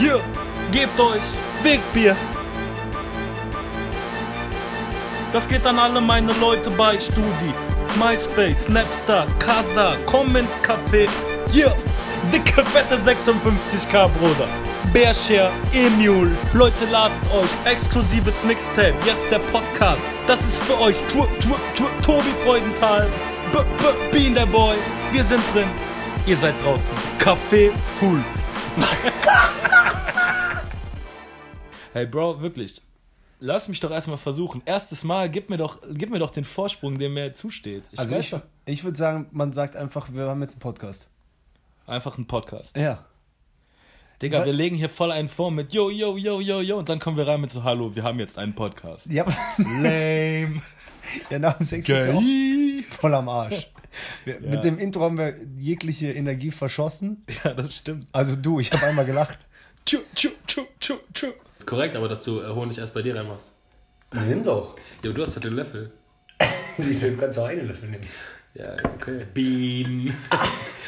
Hier, gebt euch Wegbier. Das geht an alle meine Leute bei Studi, MySpace, Snapstar, Casa, komm ins Café. Hier, dicke, fette 56k, Bruder. Bearshare, Emule, Leute ladet euch, exklusives Mixtape, jetzt der Podcast. Das ist für euch, tu, tu, tu, Tobi Freudenthal, B, B, Bean der Boy, wir sind drin, ihr seid draußen. Café full. hey Bro, wirklich. Lass mich doch erstmal versuchen. Erstes Mal, gib mir doch, gib mir doch den Vorsprung, der mir zusteht. Ich also ich, ich würde sagen, man sagt einfach, wir haben jetzt einen Podcast. Einfach einen Podcast. Ja. Digga, wir legen hier voll einen vor mit Yo, yo, yo, yo, yo und dann kommen wir rein mit so Hallo, wir haben jetzt einen Podcast. Ja. Lame. ja, nach dem Sex ist ja voll am Arsch. Wir, ja. Mit dem Intro haben wir jegliche Energie verschossen. Ja, das stimmt. Also du, ich habe einmal gelacht. Tschu, tschu, tschu, tschu, tschu. Korrekt, aber dass du äh, Honig erst bei dir reinmachst. Na, nimm doch. Jo, du hast doch den Löffel. du kannst auch einen Löffel nehmen. Ja, okay. Bienen.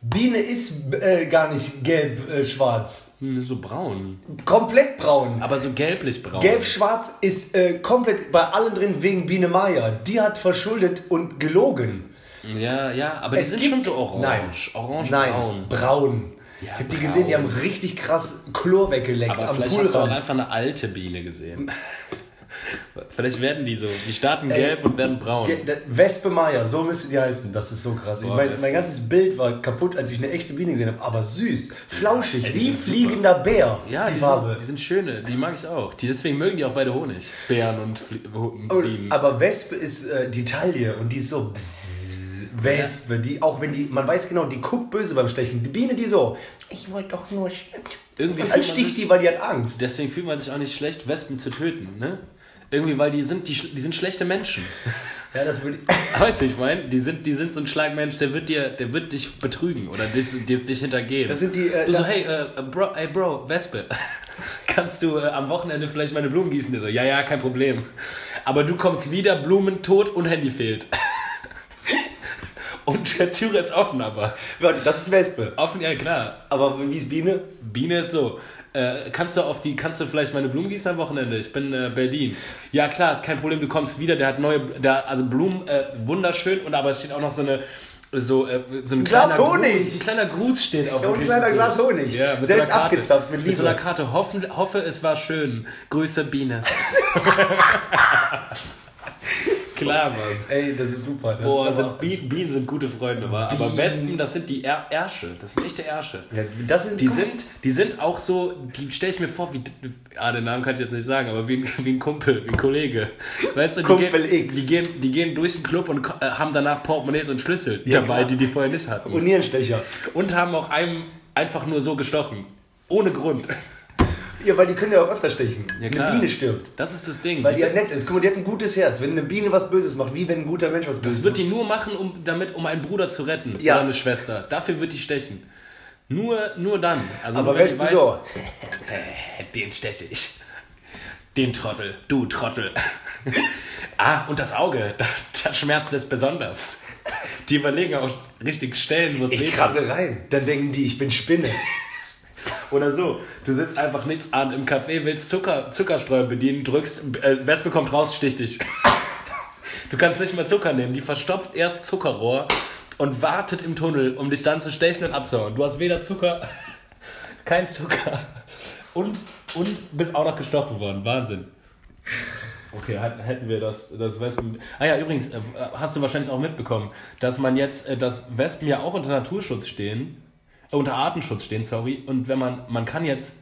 Biene ist äh, gar nicht gelb-schwarz. Äh, hm, so braun. Komplett braun. Aber so gelblich braun. Gelb-schwarz ist äh, komplett bei allen drin wegen Biene Maya. Die hat verschuldet und gelogen. Ja, ja, aber es die sind schon so orange. Nein. Orange, Nein, braun. braun. Ja, ich habe die gesehen, die haben richtig krass Chlor weggeleckt aber am vielleicht Poolrand. hast du auch einfach eine alte Biene gesehen. Vielleicht werden die so. Die starten gelb Ey, und werden braun. Wespe Maya, so müsste die heißen. Das ist so krass. Boah, mein, mein, ganzes Bild war kaputt, als ich eine echte Biene gesehen habe. Aber süß, flauschig, Ey, wie fliegender super. Bär. Ja, die, die Farbe. Sind, die sind schöne, die mag ich auch. Die, deswegen mögen die auch beide Honig. Bären und Bienen. Aber Wespe ist äh, die Taille und die ist so. Wespe, die auch wenn die, man weiß genau, die guckt böse beim Stechen. Die Biene, die so, ich wollte doch nur. Irgendwie dann sticht die, weil die hat Angst. Deswegen fühlt man sich auch nicht schlecht, Wespen zu töten, ne? Irgendwie, weil die sind, die, die sind schlechte Menschen. Ja, das würde ich. Weißt du, ich meine, die sind, die sind so ein Schlagmensch, der wird dir, der wird dich betrügen oder dich, dich, dich hintergehen. Das sind die. Äh, du so, hey, äh, Bro, hey Bro, Wespe, kannst du äh, am Wochenende vielleicht meine Blumen gießen? Der so, ja, ja, kein Problem. Aber du kommst wieder, Blumen tot und Handy fehlt. Und die Türe ist offen, aber. Warte, das ist Wespe. Offen, ja klar. Aber wie ist Biene? Biene ist so. Äh, kannst du auf die, kannst du vielleicht meine Blumen gießen am Wochenende? Ich bin äh, Berlin. Ja klar, ist kein Problem. Du kommst wieder. Der hat neue, der, also Blumen äh, wunderschön und aber es steht auch noch so eine so, äh, so ein, ein Glas Honig. Gruß, ein kleiner Gruß steht auf ja, und ein kleiner Glas Honig. Ja, mit Selbst so einer Karte, abgezapft mit Liebe. Mit so einer Karte. Hoffen, hoffe, es war schön. Grüße, Biene. Klar, Mann. Ey, das ist super. Das Boah, ist sind Bienen, Bienen sind gute Freunde, wa? aber Wespen, das sind die er Ärsche. Das sind echte Ärsche. Ja, das sind die, sind, die sind auch so, die stelle ich mir vor, wie, ah, den Namen kann ich jetzt nicht sagen, aber wie ein, wie ein Kumpel, wie ein Kollege. Weißt du, die Kumpel gehen, X. Die gehen, die gehen durch den Club und äh, haben danach Portemonnaies und Schlüssel ja, dabei, klar. die die vorher nicht hatten. Und Nierenstecher. Und haben auch einem einfach nur so gestochen. Ohne Grund. Ja, weil die können ja auch öfter stechen. Ja, eine Biene stirbt. Das ist das Ding. Weil die, die ja nett ist. Guck mal, die hat ein gutes Herz. Wenn eine Biene was Böses macht, wie wenn ein guter Mensch was Böses macht. Das wird die nur machen, um, damit, um einen Bruder zu retten. Ja. Oder eine Schwester. Dafür wird die stechen. Nur, nur dann. Also Aber weißt du so? Den steche ich. Den Trottel. Du Trottel. ah, und das Auge. Da, da schmerzt es besonders. Die überlegen auch richtig Stellen, wo es Ich krabbel rein. Dann denken die, ich bin Spinne. Oder so, du sitzt einfach nichts an im Café, willst Zucker, Zuckerstreuer bedienen, drückst, äh, Wespe kommt raus, sticht dich. Du kannst nicht mehr Zucker nehmen, die verstopft erst Zuckerrohr und wartet im Tunnel, um dich dann zu stechen und abzuhauen. Du hast weder Zucker, kein Zucker und, und bist auch noch gestochen worden. Wahnsinn. Okay, hätten wir das, das Wespen. Ah ja, übrigens, äh, hast du wahrscheinlich auch mitbekommen, dass man jetzt, äh, dass Wespen ja auch unter Naturschutz stehen unter Artenschutz stehen, sorry. Und wenn man, man kann jetzt,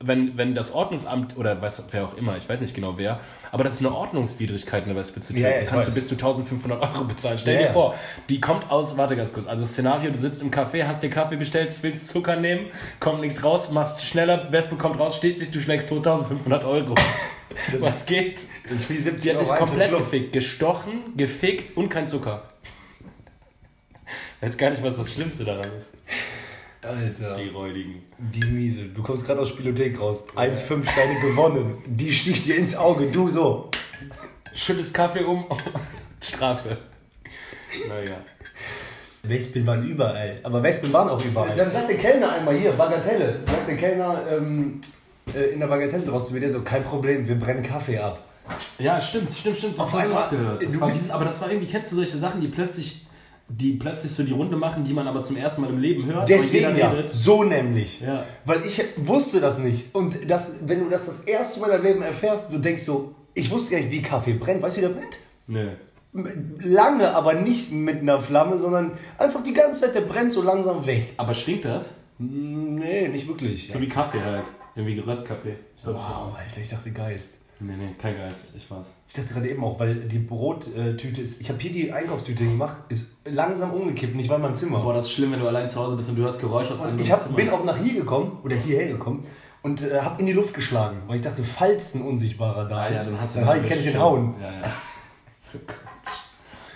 wenn, wenn das Ordnungsamt oder was, wer auch immer, ich weiß nicht genau wer, aber das ist eine Ordnungswidrigkeit, eine Wespe zu töten. Ja, kannst weiß. du bis zu 1500 Euro bezahlen. Stell ja, dir vor, die kommt aus, warte ganz kurz, also Szenario, du sitzt im Café, hast dir Kaffee bestellt, willst Zucker nehmen, kommt nichts raus, machst schneller, Wespe kommt raus, stichst dich, du schlägst 1500 Euro. Das was geht? Das ist wie 70 Die hat dich komplett gefickt, gestochen, gefickt und kein Zucker. Ich weiß gar nicht, was das Schlimmste daran ist. Alter. Die Räudigen. Die Miese. Du kommst gerade aus Spielothek raus. 1,5 Steine gewonnen. Die sticht dir ins Auge. Du so. Schüttest Kaffee um. Strafe. Naja. Wespen waren überall. Aber Wespen waren auch überall. Dann sagt der Kellner einmal hier, Bagatelle. Sagt der Kellner ähm, äh, in der Bagatelle draus zu mir, der so, kein Problem, wir brennen Kaffee ab. Ja, stimmt, stimmt, stimmt. Das Auf einmal- auch gehört. Das du war aber das war irgendwie, kennst du solche Sachen, die plötzlich, die plötzlich so die Runde machen, die man aber zum ersten Mal im Leben hört? Deswegen und ja, so nämlich. Ja. Weil ich wusste das nicht. Und das, wenn du das das erste Mal in deinem Leben erfährst, du denkst so, ich wusste gar nicht, wie Kaffee brennt. Weißt du, wie der brennt? Nö. Lange, aber nicht mit einer Flamme, sondern einfach die ganze Zeit, der brennt so langsam weg. Aber stinkt das? Nee, nicht wirklich. So wie Kaffee halt. Irgendwie Röstkaffee. Wow, Alter, ich dachte Geist. Nee, nee, kein Geist, ich weiß. Ich dachte gerade eben auch, weil die Brottüte ist. Ich habe hier die Einkaufstüte gemacht, ist langsam umgekippt, nicht war in meinem Zimmer. Boah, das ist schlimm, wenn du allein zu Hause bist und du hörst Geräusche aus einem ich hab, bin auch nach hier gekommen oder hierher gekommen und äh, habe in die Luft geschlagen, weil ich dachte, falls ein Unsichtbarer da Ah, ja, ist, dann hast du dann kann ich den hauen. Ja, ja. So.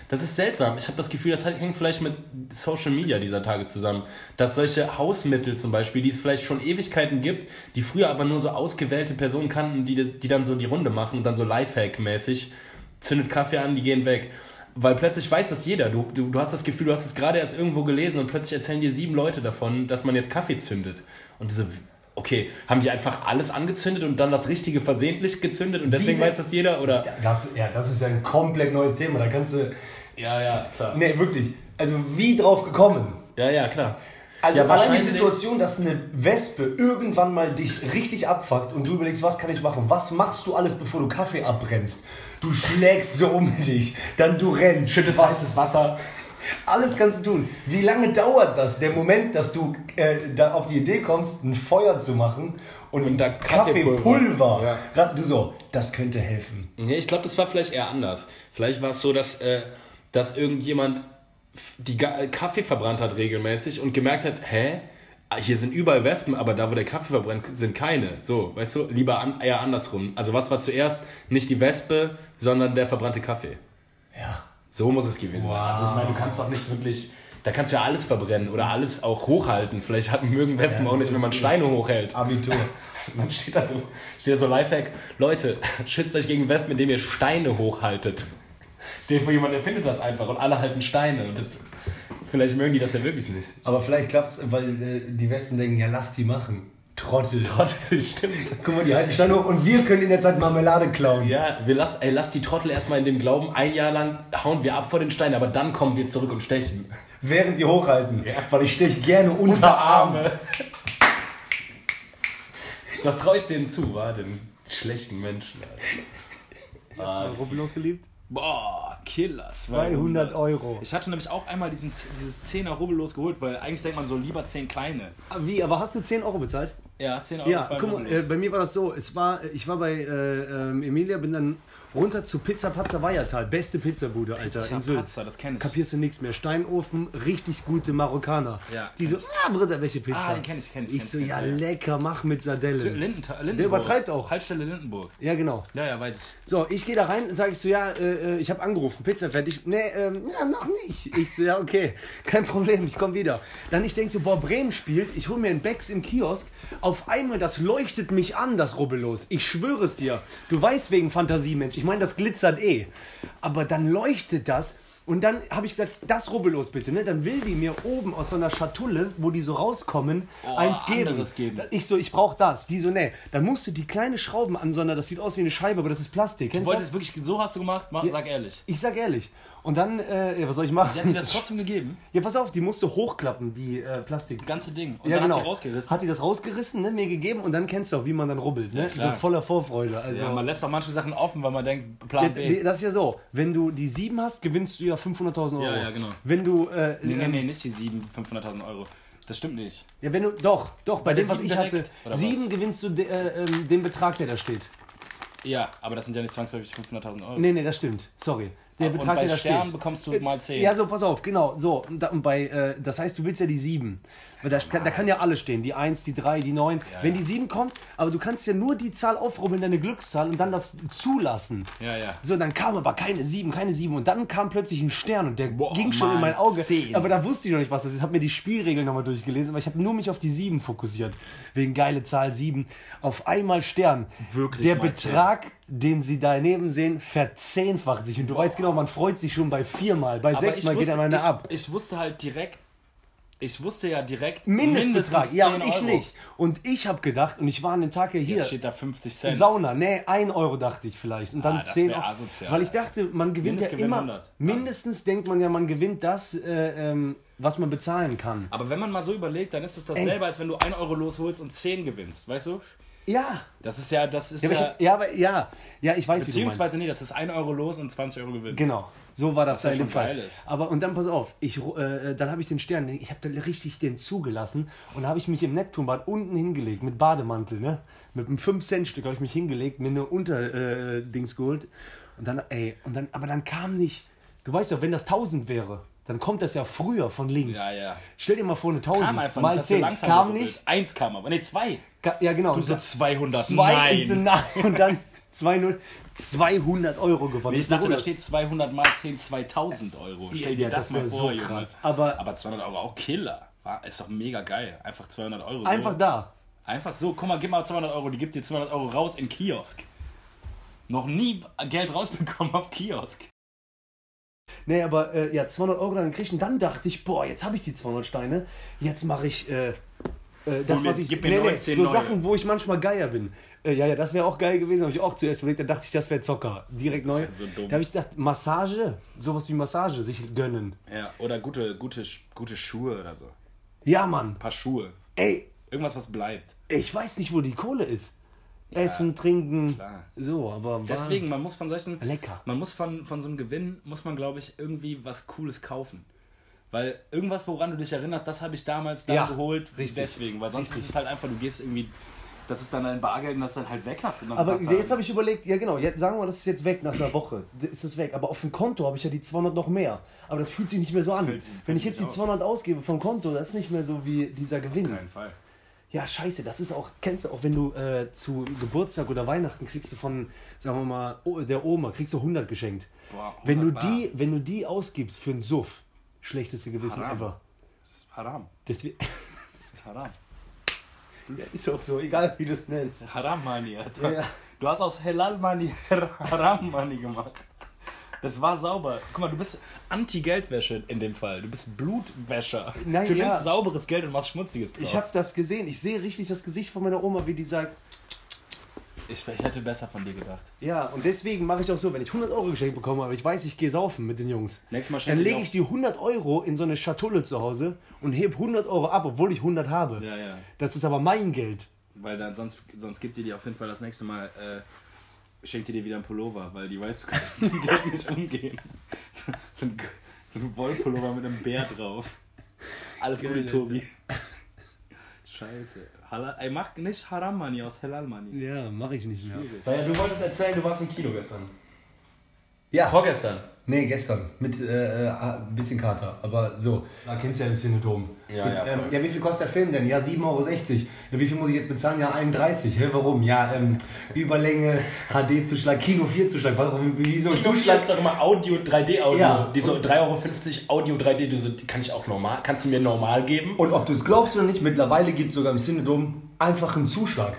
Das ist seltsam. Ich habe das Gefühl, das hängt vielleicht mit Social Media dieser Tage zusammen. Dass solche Hausmittel zum Beispiel, die es vielleicht schon Ewigkeiten gibt, die früher aber nur so ausgewählte Personen kannten, die, die dann so die Runde machen und dann so Lifehack-mäßig, zündet Kaffee an, die gehen weg. Weil plötzlich weiß das jeder. Du, du, du hast das Gefühl, du hast es gerade erst irgendwo gelesen und plötzlich erzählen dir sieben Leute davon, dass man jetzt Kaffee zündet. Und diese, okay, haben die einfach alles angezündet und dann das Richtige versehentlich gezündet und deswegen Wie weiß das jeder? Oder? Das, ja, das ist ja ein komplett neues Thema. Da kannst du. Ja, ja, klar. Nee, wirklich. Also, wie drauf gekommen? Ja, ja, klar. Also, ja, allein die Situation, dass eine Wespe irgendwann mal dich richtig abfuckt und du überlegst, was kann ich machen? Was machst du alles, bevor du Kaffee abbrennst? Du schlägst so um dich, dann du rennst. Schüttest Was- heißes Wasser. Alles kannst du tun. Wie lange dauert das, der Moment, dass du äh, da auf die Idee kommst, ein Feuer zu machen und, Und da Kaffeepulver? Kaffeepulver. Ja. Du so, das könnte helfen. Nee, ich glaube, das war vielleicht eher anders. Vielleicht war es so, dass, äh, dass irgendjemand die äh, Kaffee verbrannt hat regelmäßig und gemerkt hat, hä? Ah, Hier sind überall Wespen, aber da, wo der Kaffee verbrennt, sind keine. So, weißt du, lieber an, eher andersrum. Also was war zuerst? Nicht die Wespe, sondern der verbrannte Kaffee. Ja. So muss es gewesen sein. Wow. Also ich meine, du kannst doch nicht wirklich, da kannst du ja alles verbrennen oder alles auch hochhalten. Vielleicht hat, mögen Wespen auch nicht, wenn man Steine hochhält. Abitur. Dann steht da so, steht da so Lifehack, Leute, schützt euch gegen Wespen, indem ihr Steine hochhaltet. Steht vor jemand, der findet das einfach und alle halten Steine. Und das, vielleicht mögen die das ja wirklich nicht. Aber vielleicht klappt es, weil äh, die Wespen denken, ja, lass die machen. Trottel. Trottel, stimmt. Guck mal, die halten Steine hoch und wir können in der Zeit Marmelade klauen. Ja, wir lass, ey, lass die Trottel erstmal in dem Glauben, ein Jahr lang hauen wir ab vor den Steinen, aber dann kommen wir zurück und stechen. Während die hochhalten. Weil ich stech gerne unter Arme. Das traue ich denen zu, war den schlechten Menschen. Alter. Ah, Rubbellos geliebt? Boah, Killer. 200 Euro. Ich hatte nämlich auch einmal diesen, dieses 10er rubbellos geholt, weil eigentlich denkt man so lieber 10 kleine. Wie, aber hast du 10 Euro bezahlt? Ja, 10 Euro. Ja, guck mal, äh, bei mir war das so, es war, ich war bei äh, ähm, Emilia, bin dann runter zu Pizza Pazza Weiertal, beste Pizzabude, Alter, Pizza in Sylt. Pazza, das kenn ich. Kapierst du nichts mehr, Steinofen, richtig gute Marokkaner. Ja, Die so, ah, Bruder, welche Pizza? Ah, den kenn ich, kenn ich, Ich kenn ich, so, kenn ja, ich, lecker, mach mit Sardellen. Lindenthal, Lindenburg. Der übertreibt auch. Haltestelle Lindenburg. Ja, genau. Ja, ja, weiß ich. So, ich gehe da rein, sage ich so, ja, äh, äh, ich habe angerufen, Pizza fertig. Nee, ähm, ja, noch nicht. Ich so, ja, okay, kein Problem, ich komme wieder. Dann ich denke so, boah, Bremen spielt, ich hole mir einen Becks im Kiosk. Auf einmal, das leuchtet mich an, das Rubbellos. Ich schwöre es dir. Du weißt wegen Fantasie, Mensch, ich meine, das glitzert eh. Aber dann leuchtet das. Und dann habe ich gesagt, das Rubbellos bitte, ne? Dann will die mir oben aus so einer Schatulle, wo die so rauskommen, eins geben. geben. Ich so, ich brauche das. Die so, nee. Dann musst du die kleine Schrauben ansondern, das sieht aus wie eine Scheibe, aber das ist Plastik. Kennst du wolltest das? wirklich, so hast du gemacht? Mach, Sag ehrlich. Ich sag ehrlich. Und dann, äh, ja, was soll ich machen? Sie hat dir das trotzdem gegeben? Ja, pass auf, die musste hochklappen, die äh, Plastik. Das ganze Ding. Und ja, dann genau. hat sie rausgerissen. Hat die das rausgerissen, ne, mir gegeben und dann kennst du auch, wie man dann rubbelt, ne? so klar. voller Vorfreude. Also, ja, man lässt doch manche Sachen offen, weil man denkt, Ja, Plan nee, B. das ist ja so, wenn du die 7 hast, gewinnst du ja 500.000 Euro. Ja, ja, genau. Wenn du, äh, Nee, nee, ähm, nee, nicht die 7, 500.000 Euro. Das stimmt nicht. Ja, wenn du, doch, doch, bei, der dem, was ich hatte, direkt, oder was? 7 gewinnst du de, äh, ähm, den Betrag, der da steht. Ja, aber das sind ja nicht zwangsläufig 500.000 Euro. Nee, nee, das stimmt, sorry. Der Und Betrag, bei der da Stern steht. bekommst du mal 10. Ja, so, pass auf, genau, so. Und, da, und bei, äh, das heißt, du willst ja die 7. Weil Da, da kann ja alles stehen, die 1, die 3, die 9. Wenn die 7 kommt, aber du kannst ja nur die Zahl aufrubbeln, deine Glückszahl, und dann das zulassen. Ja, ja. So, dann kam aber keine 7, keine 7. Und dann kam plötzlich ein Stern und der Boah, ging schon in Mann, mein Auge. 10. Aber da wusste ich noch nicht, was das ist. Ich habe mir die Spielregeln nochmal durchgelesen, aber ich habe nur mich auf die 7 fokussiert. Wegen geile Zahl 7. Auf einmal Stern. Wirklich Der mal 10. Den sie daneben sehen, verzehnfacht sich. Und du weißt genau, man freut sich schon bei viermal, bei Aber sechsmal geht dann einer ab. Ich wusste halt direkt, ich wusste ja direkt Mindestbetrag, mindestens ja, 10 und ich Euro. nicht. Und ich habe gedacht, und ich war an dem Tag ja hier, Jetzt steht da 50 Cent. Sauna, nee, 1 Euro dachte ich vielleicht. Und dann Ah, das 10 wär Euro. asozial. Weil ich dachte, man gewinnt ja immer. 100. Mindestens denkt man ja, man gewinnt das, äh, ähm, was man bezahlen kann. Aber wenn man mal so überlegt, dann ist es dasselbe, als wenn du 1 Euro losholst und 10 gewinnst, weißt du? Ja. Das ist ja, das ist Ja, ja, ja, aber ja, ja, ich weiß, wie du beziehungsweise meinst. nee, das ist 1 Euro los und 20 Euro Gewinn. Genau, so war das ja da in dem Fall. Aber und dann pass auf, ich, äh, dann habe ich den Stern, ich habe da richtig den zugelassen und habe ich mich im Neptunbad unten hingelegt mit Bademantel, ne? Mit einem 5 Cent Stück habe ich mich hingelegt, mir eine Unterdings äh, Dings geholt und dann ey, und dann aber dann kam nicht. Du weißt ja, wenn das 1000 wäre, dann kommt das ja früher von links. Ja, ja. Stell dir mal vor eine 1000 Kam einfach mal nicht, hast du 10 langsam kam nicht. Eins kam aber, nee, zwei. Ja, genau. Du so 200, Zwei, nein. ich so nein und dann 200 200 Euro gewonnen. Nee, ich dachte, da steht 200 mal 10, 2000 Euro. Stell dir Ja, das, das mal vor, so Junge. krass. Aber- aber 200 Euro auch Killer. Ist doch mega geil. Einfach 200 Euro. einfach so. da. Einfach so, guck mal, gib mal 200 Euro, die gibt dir 200 Euro raus im Kiosk. Noch nie Geld rausbekommen auf Kiosk. Nee, aber äh, ja, 200 Euro dann gekriegt und dann dachte ich, boah, jetzt habe ich die 200 Steine, jetzt mache ich äh, äh, das, mir- was ich... mir 19 so neue. Sachen, wo ich manchmal Geier bin. Äh, ja, ja, das wäre auch geil gewesen, habe ich auch zuerst überlegt, dann dachte ich, das wäre Zocker. Direkt neu. wär so dumm. Da habe ich gedacht, Massage, sowas wie Massage sich gönnen. Ja, oder gute, gute, gute Schuhe oder so. Ein Ja, Mann, paar Schuhe. ey, Irgendwas, was bleibt. ich weiß nicht, wo die Kohle ist. Essen, trinken, klar. so, aber Deswegen, man muss von solchen. lecker. Man muss von, von so einem Gewinn, muss man, glaube ich, irgendwie was Cooles kaufen. Weil irgendwas, woran du dich erinnerst, das habe ich damals da Ja, geholt. richtig. Deswegen, weil sonst Richtig. ist es halt einfach, du gehst irgendwie. Das ist dann ein Bargeld und das ist dann halt weg nach, nach Aber jetzt habe ich überlegt, ja genau, jetzt sagen wir, das ist jetzt weg nach einer Woche. Ist es weg. Aber auf dem Konto habe ich ja die 200 noch mehr. Aber das fühlt sich nicht mehr so an. fühlt Wenn fühlt ich jetzt die auch. 200 ausgebe vom Konto, das ist nicht mehr so wie dieser Gewinn. Auf keinen Fall. Ja, scheiße, das ist auch, kennst du auch, wenn du äh, zu Geburtstag oder Weihnachten kriegst du von, sagen wir mal, der Oma, kriegst du 100 geschenkt. Boah, Wenn du, 100 die, wenn du die ausgibst für einen Suff, schlechteste Gewissen Haram. ever. Das ist Haram. Deswegen, Das ist Haram. ja, ist auch so, egal wie du es nennst. Haram Money, Alter. Ja. Du hast aus Halal Money Haram Money gemacht. Das war sauber. Guck mal, du bist Anti-Geldwäsche in dem Fall. Du bist Blutwäscher. Nein, du ja. nimmst sauberes Geld und machst schmutziges drauf. Ich habe das gesehen. Ich sehe richtig das Gesicht von meiner Oma, wie die sagt, ich, ich hätte besser von dir gedacht. Ja, und deswegen mache ich auch so, wenn ich 100 Euro geschenkt bekomme, aber ich weiß, ich gehe saufen mit den Jungs, Nächstes Mal dann lege ich die 100 Euro in so eine Schatulle zu Hause und heb 100 Euro ab, obwohl ich 100 habe. Ja, ja. Das ist aber mein Geld. Weil dann sonst, sonst gibt die dir auf jeden Fall das nächste Mal, äh, schenkt die dir wieder einen Pullover, weil die weiß, du kannst mit dem Geld nicht umgehen. So, so ein, so ein Wollpullover mit einem Bär drauf. Alles Gute, Geil, Tobi. Scheiße. Halal, ey, mach nicht Haram Money aus Halal Money. Ja, mache ich nicht mehr. Weil du wolltest erzählen, du warst im Kino gestern. Ja. Vorgestern. Nee, gestern. Mit äh, äh, ein bisschen Kater. Aber so. Da kennst du ja ein Cinedom. Ja, Gut, ja, ähm, ja, wie viel kostet der Film denn? Ja, 7,60 Euro. Ja, wie viel muss ich jetzt bezahlen? Ja, 31. Hä, warum? Ja, ähm, Überlänge, HD-Zuschlag, Kino 4-Zuschlag. Warum? Wieso Zuschlag Zuschlag? ist doch immer Audio, 3D-Audio. Ja. Die so 3,50 Euro Audio, 3D, du so, die kann ich auch normal. Kannst du mir normal geben? Und ob du es glaubst oder nicht, mittlerweile gibt es sogar im Cinedom einfach einen Zuschlag.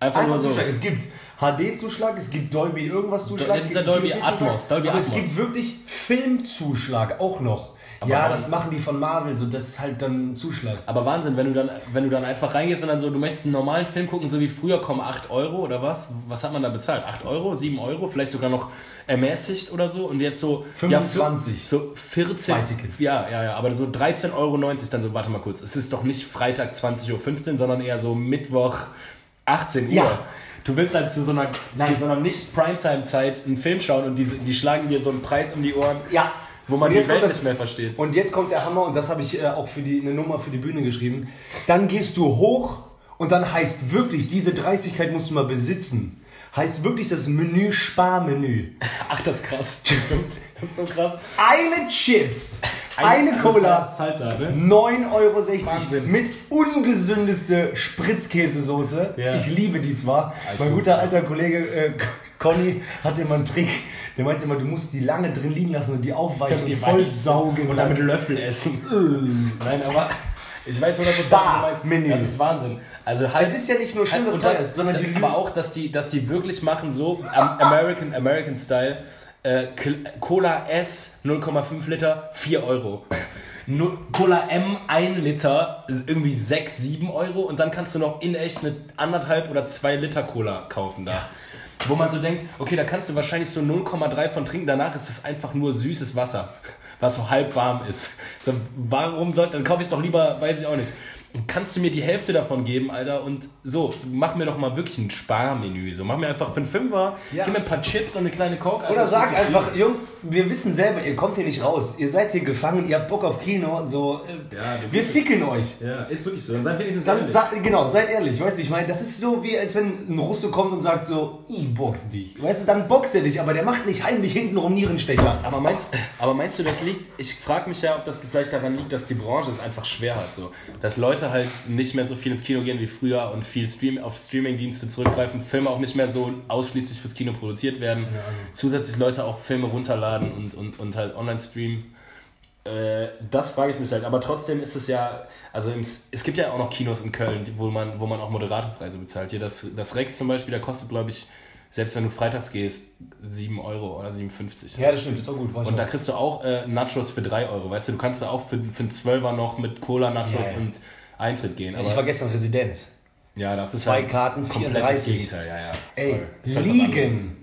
Einfach, Einfach nur so. Zuschlag. Es gibt HD-Zuschlag, es gibt Dolby irgendwas Zuschlag. Ja, dieser Dolby 4 Zuschlag, Atmos, Dolby aber es Atmos. gibt wirklich Filmzuschlag auch noch. ja, warum? das machen die von Marvel, so das ist halt dann ein Zuschlag. Aber Wahnsinn, wenn du dann, wenn du dann einfach reingehst und dann so, du möchtest einen normalen Film gucken, so wie früher kommen 8 Euro oder was? Was hat man da bezahlt? 8 Euro, 7 Euro, vielleicht sogar noch ermäßigt oder so und jetzt so 25. Ja, so 14. Zwei Tickets. Ja, ja, ja, aber so 13,90 Euro dann so, warte mal kurz, es ist doch nicht Freitag 20.15 Uhr, sondern eher so Mittwoch 18 Uhr. Ja. Du willst halt zu so einer, zu so einer nicht Primetime-Zeit einen Film schauen und die, die schlagen dir so einen Preis um die Ohren, Ja. wo man die jetzt Welt das- nicht mehr versteht. Und jetzt kommt der Hammer und das habe ich äh, auch für die, eine Nummer für die Bühne geschrieben. Dann gehst du hoch und dann heißt wirklich, diese Dreistigkeit musst du mal besitzen. Heißt wirklich das Menü Sparmenü. Ach, das ist krass. Stimmt. Das ist so krass. Eine Chips, eine Das Cola, Salsa, ne? 9,60 Euro Wahnsinn. mit ungesündeste Spritzkäsesoße. Ja. Ich liebe die zwar. ich mein guter alter Kollege äh, Conny hat immer einen Trick. Der meinte immer, du musst die lange drin liegen lassen und die aufweichen und, die voll saugen. Und dann mit Löffel essen. Nein, aber Ich weiß 100% was Spar- du meinst. Das ist Wahnsinn. Also halt, Es ist ja nicht nur schlimm, dass und teuer dann- ist, sondern die aber auch, dass die, dass die wirklich machen so am American American Style äh, Cola S 0,5 Liter 4 Euro. Nu- Cola M 1 Liter ist irgendwie 6, 7 Euro und dann kannst du noch in echt eine anderthalb oder 2 Liter Cola kaufen da. Wo man so denkt, okay, da kannst du wahrscheinlich so 0,3 von trinken, danach ist es einfach nur süßes Wasser, was so halb warm ist. So, warum sollte, dann kaufe ich es doch lieber, weiß ich auch nicht. Kannst du mir die Hälfte davon geben, Alter? Und so, mach mir doch mal wirklich ein Sparmenü. So, mach mir einfach für einen Fünfer, Ja. gib mir ein paar Chips und eine kleine Coke. Alter, Oder das sag einfach, Jungs, wir wissen selber, ihr kommt hier nicht raus. Ihr seid hier gefangen, ihr habt Bock auf Kino, so, äh, Ja, wir wir ficken euch. Ja, ist wirklich so. Dann seid wenigstens Dann, ehrlich. sa genau, seid ehrlich, weißt du, wie ich meine? Das ist so wie, als wenn ein Russe kommt und sagt so, ich box dich. Weißt du, dann boxt er dich, aber der macht nicht heimlich hintenrum Nierenstecher. Aber meinst, aber meinst du, das liegt, ich frage mich ja, ob das vielleicht daran liegt, dass die Branche es einfach schwer hat. So. Dass Leute halt nicht mehr so viel ins Kino gehen wie früher und viel Stream, auf Streamingdienste zurückgreifen, Filme auch nicht mehr so ausschließlich fürs Kino produziert werden, zusätzlich Leute auch Filme runterladen und, und, und halt online streamen. Äh, das frage ich mich halt. Aber trotzdem ist es ja, also im, es gibt ja auch noch Kinos in Köln, wo man, wo man auch moderate Preise bezahlt. Hier das, das Rex zum Beispiel, der kostet, glaube ich, selbst wenn du freitags gehst, 7 Euro oder 7,50. Ja, das stimmt, ist auch gut. Und da kriegst du auch äh, Nachos für 3 Euro. Weißt du, du kannst da auch für, für einen Zwölfer noch mit Cola, Nachos Ja, ja. und Eintritt gehen. ich war Aber gestern Residenz. ja, das ist Zwei halt Karten, komplettes 34. Gegenteil. Ja, ja. Ey, halt liegen.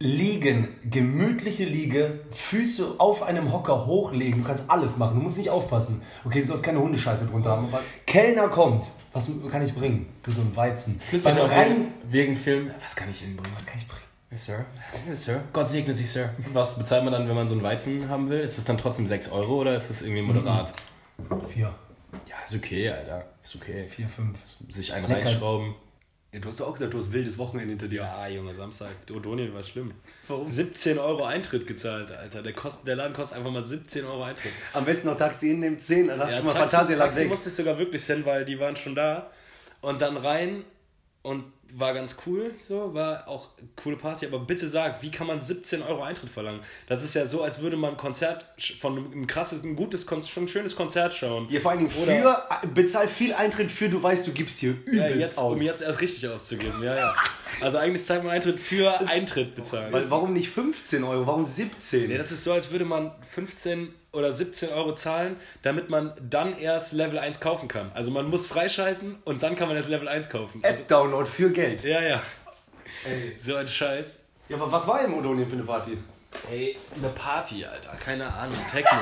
Liegen, gemütliche Liege, Füße auf einem Hocker hochlegen, du kannst alles machen, du musst nicht aufpassen. Okay, du sollst keine Hundescheiße drunter haben. Aber Kellner kommt, was kann ich bringen? Du so ein Weizen. Flüstert Beim Rein, wegen Film. Was kann ich Ihnen bringen? was kann ich bringen? Yes, Sir. Yes, Sir. Gott segne Sie, Sir. Was bezahlt man dann, wenn man so einen Weizen haben will? Ist es dann trotzdem 6 Euro oder ist es irgendwie moderat? Vier, Ja, ist okay, Alter. Ist okay. vier, fünf. Sich einen Lecker. reinschrauben. Ja, du hast doch auch gesagt, du hast wildes Wochenende hinter dir. Ja, Junge, Samstag. Odonien war schlimm. Warum? 17 Euro Eintritt gezahlt, Alter. Der, kost, der Laden kostet einfach mal 17 Euro Eintritt. Am besten noch Taxi in dem 10, dann hast du Ja, schon mal Taxi, Phantasialand Taxi musste ich sogar wirklich hin, weil die waren schon da. Und dann rein und war ganz cool, so, war auch eine coole Party. Aber bitte sag, wie kann man 17 Euro Eintritt verlangen? Das ist ja so, als würde man ein Konzert von einem ein krasses, ein gutes, schon ein schönes Konzert schauen. Ja, vor allen Dingen Oder- für, bezahl viel Eintritt für, du weißt, du gibst hier Ja, übelst jetzt, aus. um jetzt erst richtig auszugeben, ja, ja. Also eigentlich zahlt man Eintritt für Eintritt bezahlen. Weil, warum nicht 15 Euro, warum 17? Ja, das ist so, als würde man 15 oder 17 Euro zahlen, damit man dann erst Level 1 kaufen kann. Also man muss freischalten und dann kann man erst Level 1 kaufen. Also, App-Download für Geld. ja, ja. Ey. So ein Scheiß. Ja, aber was war im Odonien für eine Party? Ey, eine Party, Alter. Keine Ahnung. Techno.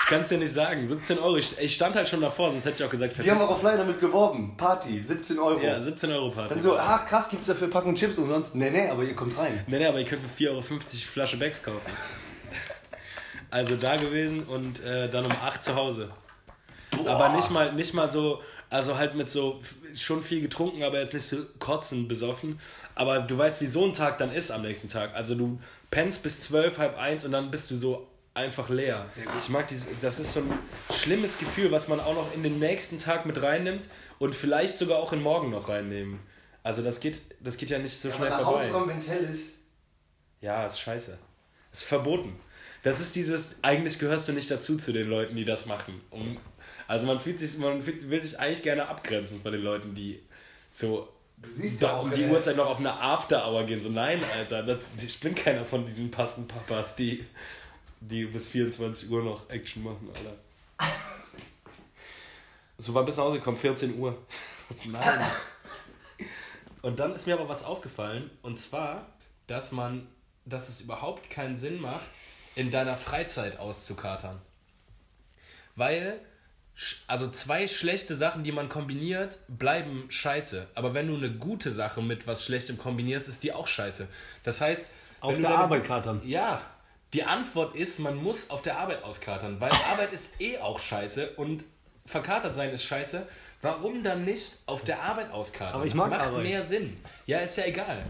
Ich kann es dir nicht sagen. 17 Euro. Ich, ich stand halt schon davor, sonst hätte ich auch gesagt, Die haben vergiss. auch Flyer damit geworben. Party, 17 Euro. Ja, 17 Euro Party. Dann so, ach krass, gibt's dafür Packung Chips und sonst. Nee, nee, aber ihr kommt rein. Nee, nee, aber ihr könnt für 4,50 Euro Flasche Becks kaufen. Also da gewesen und äh, dann um 8 zu Hause. Aber nicht mal, nicht mal so, also halt mit so schon viel getrunken, aber jetzt nicht so kotzen besoffen. Aber du weißt, wie so ein Tag dann ist am nächsten Tag. Also du pennst bis 12, halb eins und dann bist du so einfach leer. Ich mag dieses, das ist so ein schlimmes Gefühl, was man auch noch in den nächsten Tag mit reinnimmt und vielleicht sogar auch in morgen noch reinnehmen. Also das geht, das geht ja nicht so schnell nach vorbei. Hause kommen, wenn's hell ist. Ja, ist scheiße. Ist verboten. Das ist dieses, eigentlich gehörst du nicht dazu zu den Leuten, die das machen. Um, also man fühlt sich, man fühlt, will sich eigentlich gerne abgrenzen von den Leuten, die so Du siehst da, ja auch, die äh, Uhrzeit noch auf eine After-Hour gehen. So, nein, Alter, das, ich bin keiner von diesen passen Papas, die, die bis 24 Uhr noch Action machen, Alter. So war bis nach Hause gekommen, 14 Uhr. Was, nein. Und dann ist mir aber was aufgefallen, und zwar, dass man, dass es überhaupt keinen Sinn macht, in deiner Freizeit auszukatern. Weil, also zwei schlechte Sachen, die man kombiniert, bleiben scheiße. Aber wenn du eine gute Sache mit was Schlechtem kombinierst, ist die auch scheiße. Das heißt, Auf der deine- Arbeit katern. ja, die Antwort ist, man muss auf der Arbeit auskatern, weil Arbeit ist eh auch scheiße und verkatert sein ist scheiße. Warum dann nicht auf der Arbeit auskatern? Aber ich das mag macht Arbeit. mehr Sinn. Ja, ist ja egal.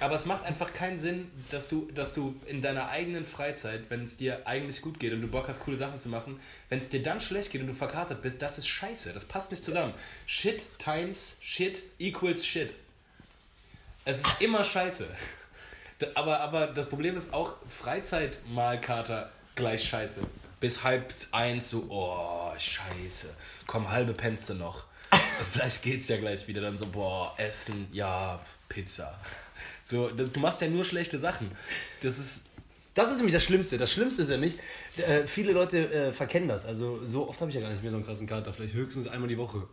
Aber es macht einfach keinen Sinn, dass du, dass du in deiner eigenen Freizeit, wenn es dir eigentlich gut geht und du Bock hast, coole Sachen zu machen, wenn es dir dann schlecht geht und du verkatert bist, das ist scheiße. Das passt nicht zusammen. Shit times shit equals shit. Es ist immer scheiße. Aber, aber das Problem ist auch Freizeitmalkater gleich scheiße. Bis halb eins so, oh, scheiße, komm, halbe Penste noch. Vielleicht geht's ja gleich wieder dann so, boah, Essen, ja, Pizza. So, das, du machst ja nur schlechte Sachen. Das ist, Das ist nämlich das Schlimmste. Das Schlimmste ist nämlich, äh, viele Leute äh, verkennen das. Also so oft habe ich ja gar nicht mehr so einen krassen Kater. Vielleicht höchstens einmal die Woche.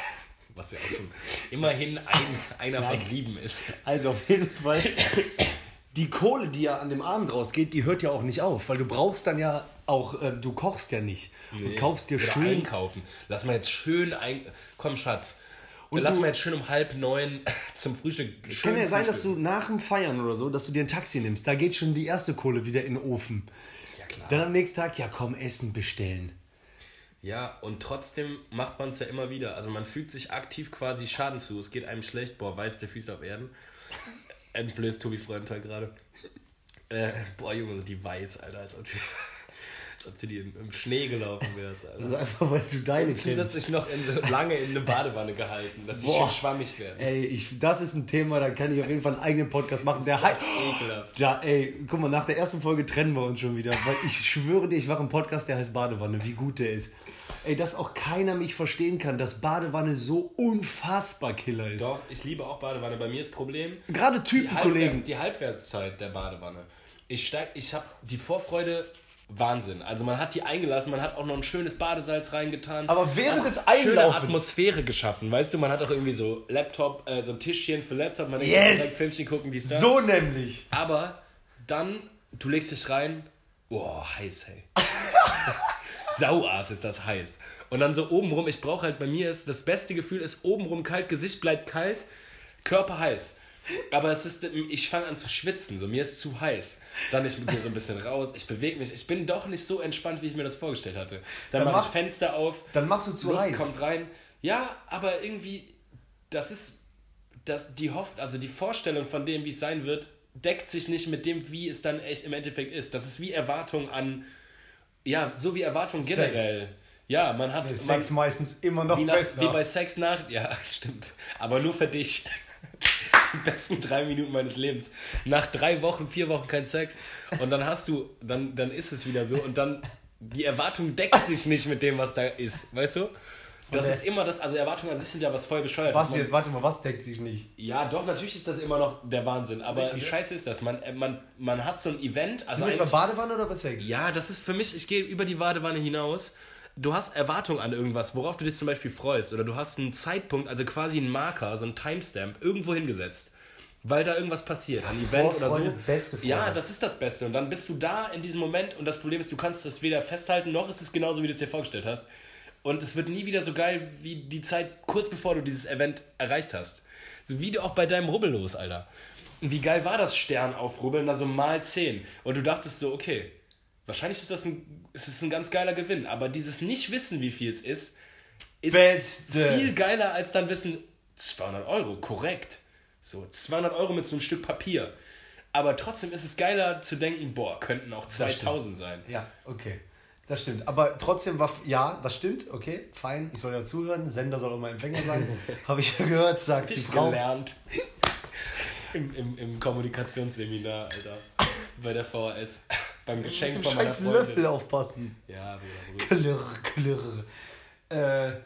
was ja auch schon immerhin ein, einer von sieben ist. Also auf jeden Fall. Die Kohle, die ja an dem Abend rausgeht, die hört ja auch nicht auf, weil du brauchst dann ja auch, äh, du kochst ja nicht. Und kaufst dir Oder schön. einkaufen. Lass mal jetzt schön ein. Komm, Schatz. Und lass mal jetzt schön um halb neun zum Frühstück. Es kann ja sein, dass du nach dem Feiern oder so, dass du dir ein Taxi nimmst. Da geht schon die erste Kohle wieder in den Ofen. Ja, klar. Dann am nächsten Tag, ja komm, Essen bestellen. Ja, und trotzdem macht man es ja immer wieder. Also man fügt sich aktiv quasi Schaden zu. Es geht einem schlecht. Boah, weiß der Füße auf Erden. Entblößt Tobi Freundteil gerade. Äh, boah, Junge, die weiß, Alter. Als ob als ob du die im, Schnee gelaufen wärst, Alter. Das ist einfach, weil du deine kennst. Zusätzlich noch in so lange in eine Badewanne gehalten, dass sie schön schwammig werden. Ey, ich, das ist ein Thema, da kann ich auf jeden Fall einen eigenen Podcast machen. Der heißt. Ekelhaft. Ja, ey, guck mal, nach der ersten Folge trennen wir uns schon wieder. Weil ich schwöre dir, ich mache einen Podcast, der heißt Badewanne. Wie gut der ist. Ey, dass auch keiner mich verstehen kann, dass Badewanne so unfassbar Killer ist. Doch, ich liebe auch Badewanne. Bei mir ist Problem, Gerade die, Typenkollegen. Halbwerts, die Halbwertszeit der Badewanne. Ich steig, ich habe die Vorfreude Wahnsinn. Also man hat die eingelassen, man hat auch noch ein schönes Badesalz reingetan. Aber während des schöne Einlaufens. Atmosphäre geschaffen. Weißt du, man hat auch irgendwie so Laptop, äh, so ein Tischchen für Laptop, man denkt, Yes! direkt Filmchen gucken, die da. So nämlich. Aber dann, du legst dich rein, boah, heiß, hey. Sauaas ist das heiß. Und dann so obenrum, ich brauche halt, bei mir ist, das beste Gefühl ist obenrum kalt, Gesicht bleibt kalt, Körper heiß. Aber es ist, ich fange an zu schwitzen, so mir ist zu heiß. Dann ich gehe so ein bisschen raus, ich bewege mich. Ich bin doch nicht so entspannt, wie ich mir das vorgestellt hatte. Dann, Dann mache ich mach- Fenster auf, Dann machst du zu Luft heiß. kommt rein. Ja, aber irgendwie, das ist, das, die Hoff, also die Vorstellung von dem, wie es sein wird, deckt sich nicht mit dem, wie es dann echt im Endeffekt ist. Das ist wie Erwartung an, ja, so wie Erwartung Sex. generell. Ja, man hat, man, Sex meistens immer noch wie, nach, besser. wie bei Sex nach, ja, stimmt, aber nur für dich. Die besten drei Minuten meines Lebens. Nach drei Wochen, vier Wochen kein Sex und dann hast du, dann, dann ist es wieder so und dann, die Erwartung deckt sich nicht mit dem, was da ist, weißt du? Das ist immer das, also Erwartungen an sich sind ja was voll bescheuert. was Man- jetzt? Warte mal, was deckt sich nicht? Ja, doch, natürlich ist das immer noch der Wahnsinn, aber Richtig, wie scheiße ist das? Man, äh, man, man hat so ein Event, also Sind wir jetzt bei Badewanne oder bei Sex? ja, das ist für mich, ich gehe über die Badewanne hinaus. Du hast Erwartungen an irgendwas, worauf du dich zum Beispiel freust. Oder du hast einen Zeitpunkt, also quasi einen Marker, so einen Timestamp, irgendwo hingesetzt. Weil da irgendwas passiert, ein Event oder so. Vorfreude, beste Freude. Ja, das ist das Beste. Und dann bist du da in diesem Moment und das Problem ist, du kannst das weder festhalten, noch ist es genauso, wie du es dir vorgestellt hast. Und es wird nie wieder so geil wie die Zeit kurz bevor du dieses Event erreicht hast. So wie du auch bei deinem Rubbel los, Alter. Und wie geil war das Stern aufrubbeln, da so mal 10. Und du dachtest so, okay, wahrscheinlich ist das ein, ist es ein ganz geiler Gewinn. Aber dieses Nicht-Wissen, wie viel es ist, ist Beste. viel geiler als dann wissen, 200 Euro, korrekt. So, 200 Euro mit so einem Stück Papier. Aber trotzdem ist es geiler zu denken, boah, könnten auch 2000 sein. Ja, okay. Das stimmt. Aber trotzdem war, ja, das stimmt, okay, fein. Ich soll ja zuhören. Sender soll auch mal Empfänger sein. Habe ich ja gehört, sagt die Ich Frau. gelernt. Im, im, Im Kommunikationsseminar, Alter. Bei der VHS. Beim Geschenk von meiner scheiß Freundin. Löffel aufpassen. Ja, Bruder. Klirr, klirr. Äh,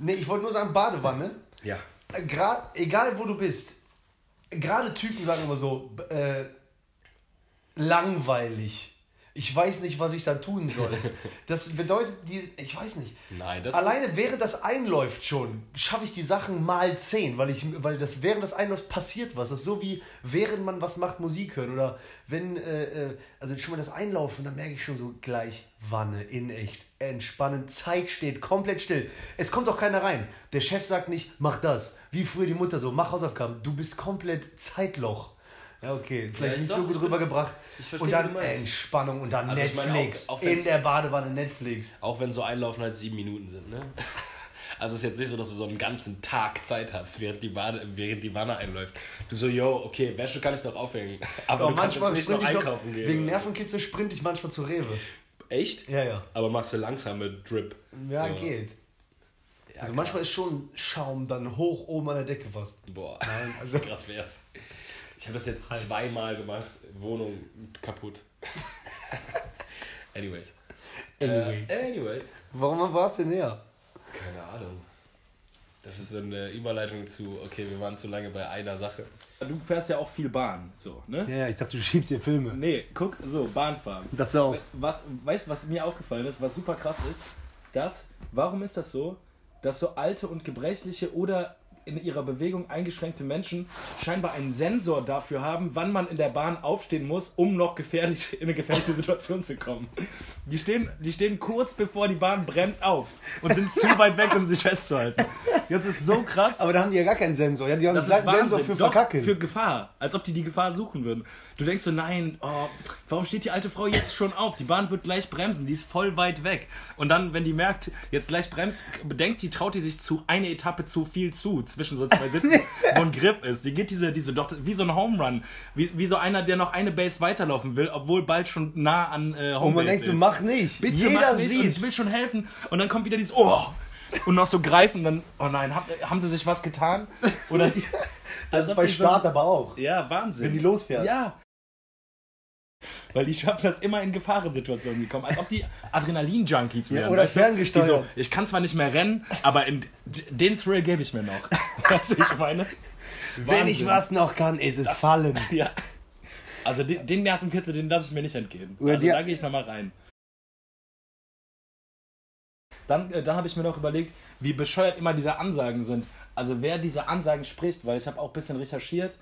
nee, ich wollte nur sagen, Badewanne. Ja. Äh, Grad, egal wo du bist, gerade Typen sagen immer so, äh, langweilig. Ich weiß nicht, was ich da tun soll. Das bedeutet, die, ich weiß nicht. Nein, das Alleine während das einläuft schon, schaffe ich die Sachen mal 10, weil, ich, weil das während das einläuft passiert was. Das ist so wie während man was macht, Musik hören. Oder wenn, äh, äh, also schon mal das Einlaufen, dann merke ich schon so gleich Wanne, in echt, entspannend, Zeit steht komplett still. Es kommt auch keiner rein. Der Chef sagt nicht, mach das. Wie früher die Mutter so, mach Hausaufgaben. Du bist komplett Zeitloch. Ja, okay, vielleicht Ja, nicht doch, so gut rübergebracht. ich Und dann. Entspannung und dann Also ich meine, Netflix. auch- auch in der Badewanne Netflix. Auch wenn so Einlaufen halt sieben Minuten sind, ne? Also es ist jetzt nicht so, dass du so einen ganzen Tag Zeit hast, während die, Bade, während die Wanne einläuft. Du so, yo, okay, Wäsche kann ich doch aufhängen. Aber kannst manchmal nicht noch einkaufen gehen. wegen? Nervenkitzel sprint ich manchmal zu Rewe. Echt? Ja, ja. Aber magst du langsame Drip? Ja, So. geht. Ja, Also krass. manchmal ist schon Schaum dann hoch oben an der Decke fast. Boah, Nein, also- krass wär's. Ich habe das jetzt zweimal gemacht. Wohnung kaputt. Anyways. Anyways. Äh, anyways. Warum warst du denn näher? Keine Ahnung. Das ist so eine Überleitung zu, okay, wir waren zu lange bei einer Sache. Du fährst ja auch viel Bahn, so, ne? Ja, ich dachte, du schiebst hier Filme. Nee, guck, so, Bahnfahren. Das auch. Was, weißt du, was mir aufgefallen ist, was super krass ist? Das, warum ist das so, dass so alte und gebrechliche oder in ihrer Bewegung eingeschränkte Menschen scheinbar einen Sensor dafür haben, wann man in der Bahn aufstehen muss, um noch gefährlich, in eine gefährliche Situation zu kommen. Die stehen, die stehen kurz bevor die Bahn bremst auf und sind zu weit weg, um sich festzuhalten. Das ist so krass. Aber da haben die ja gar keinen Sensor. Ja, die haben Das einen ist Wahnsinn. Sensor für Doch, Verkacken. Für Gefahr. Als ob die die Gefahr suchen würden. Du denkst so, nein, oh, warum steht die alte Frau jetzt schon auf? Die Bahn wird gleich bremsen, die ist voll weit weg. Und dann, wenn die merkt, jetzt gleich bremst, bedenkt die, traut die sich zu eine Etappe zu viel zu, zwischen so zwei Sitzen, ein Grip ist. Die geht diese, diese, doch, wie so ein Home Run. Wie, wie so einer, der noch eine Base weiterlaufen will, obwohl bald schon nah an äh, Home Und man denkt so, ist. mach nicht. Bitte Jeder mach nicht und ich sieht. will schon helfen. Und dann kommt wieder dieses Oh! Und noch so greifen, dann, oh nein, haben, haben sie sich was getan? Oder die, Das ist bei die so- Start aber auch. Ja, Wahnsinn. Wenn die losfährt. Ja. Weil die schaffen das immer in Gefahrensituationen gekommen, als ob die Adrenalin-Junkies wären. oder weißt du? ferngesteuert. So, ich kann zwar nicht mehr rennen, aber in, den Thrill gebe ich mir noch. Weißt du, ich meine? Wenn ich Wahnsinn. was noch kann, ist es fallen. Ja. Also den, den Nervenkitzel, den lasse ich mir nicht entgehen. Oder Also da gehe ich nochmal rein. Dann, äh, dann habe ich mir noch überlegt, wie bescheuert immer diese Ansagen sind. Also wer diese Ansagen spricht, weil ich habe auch ein bisschen recherchiert.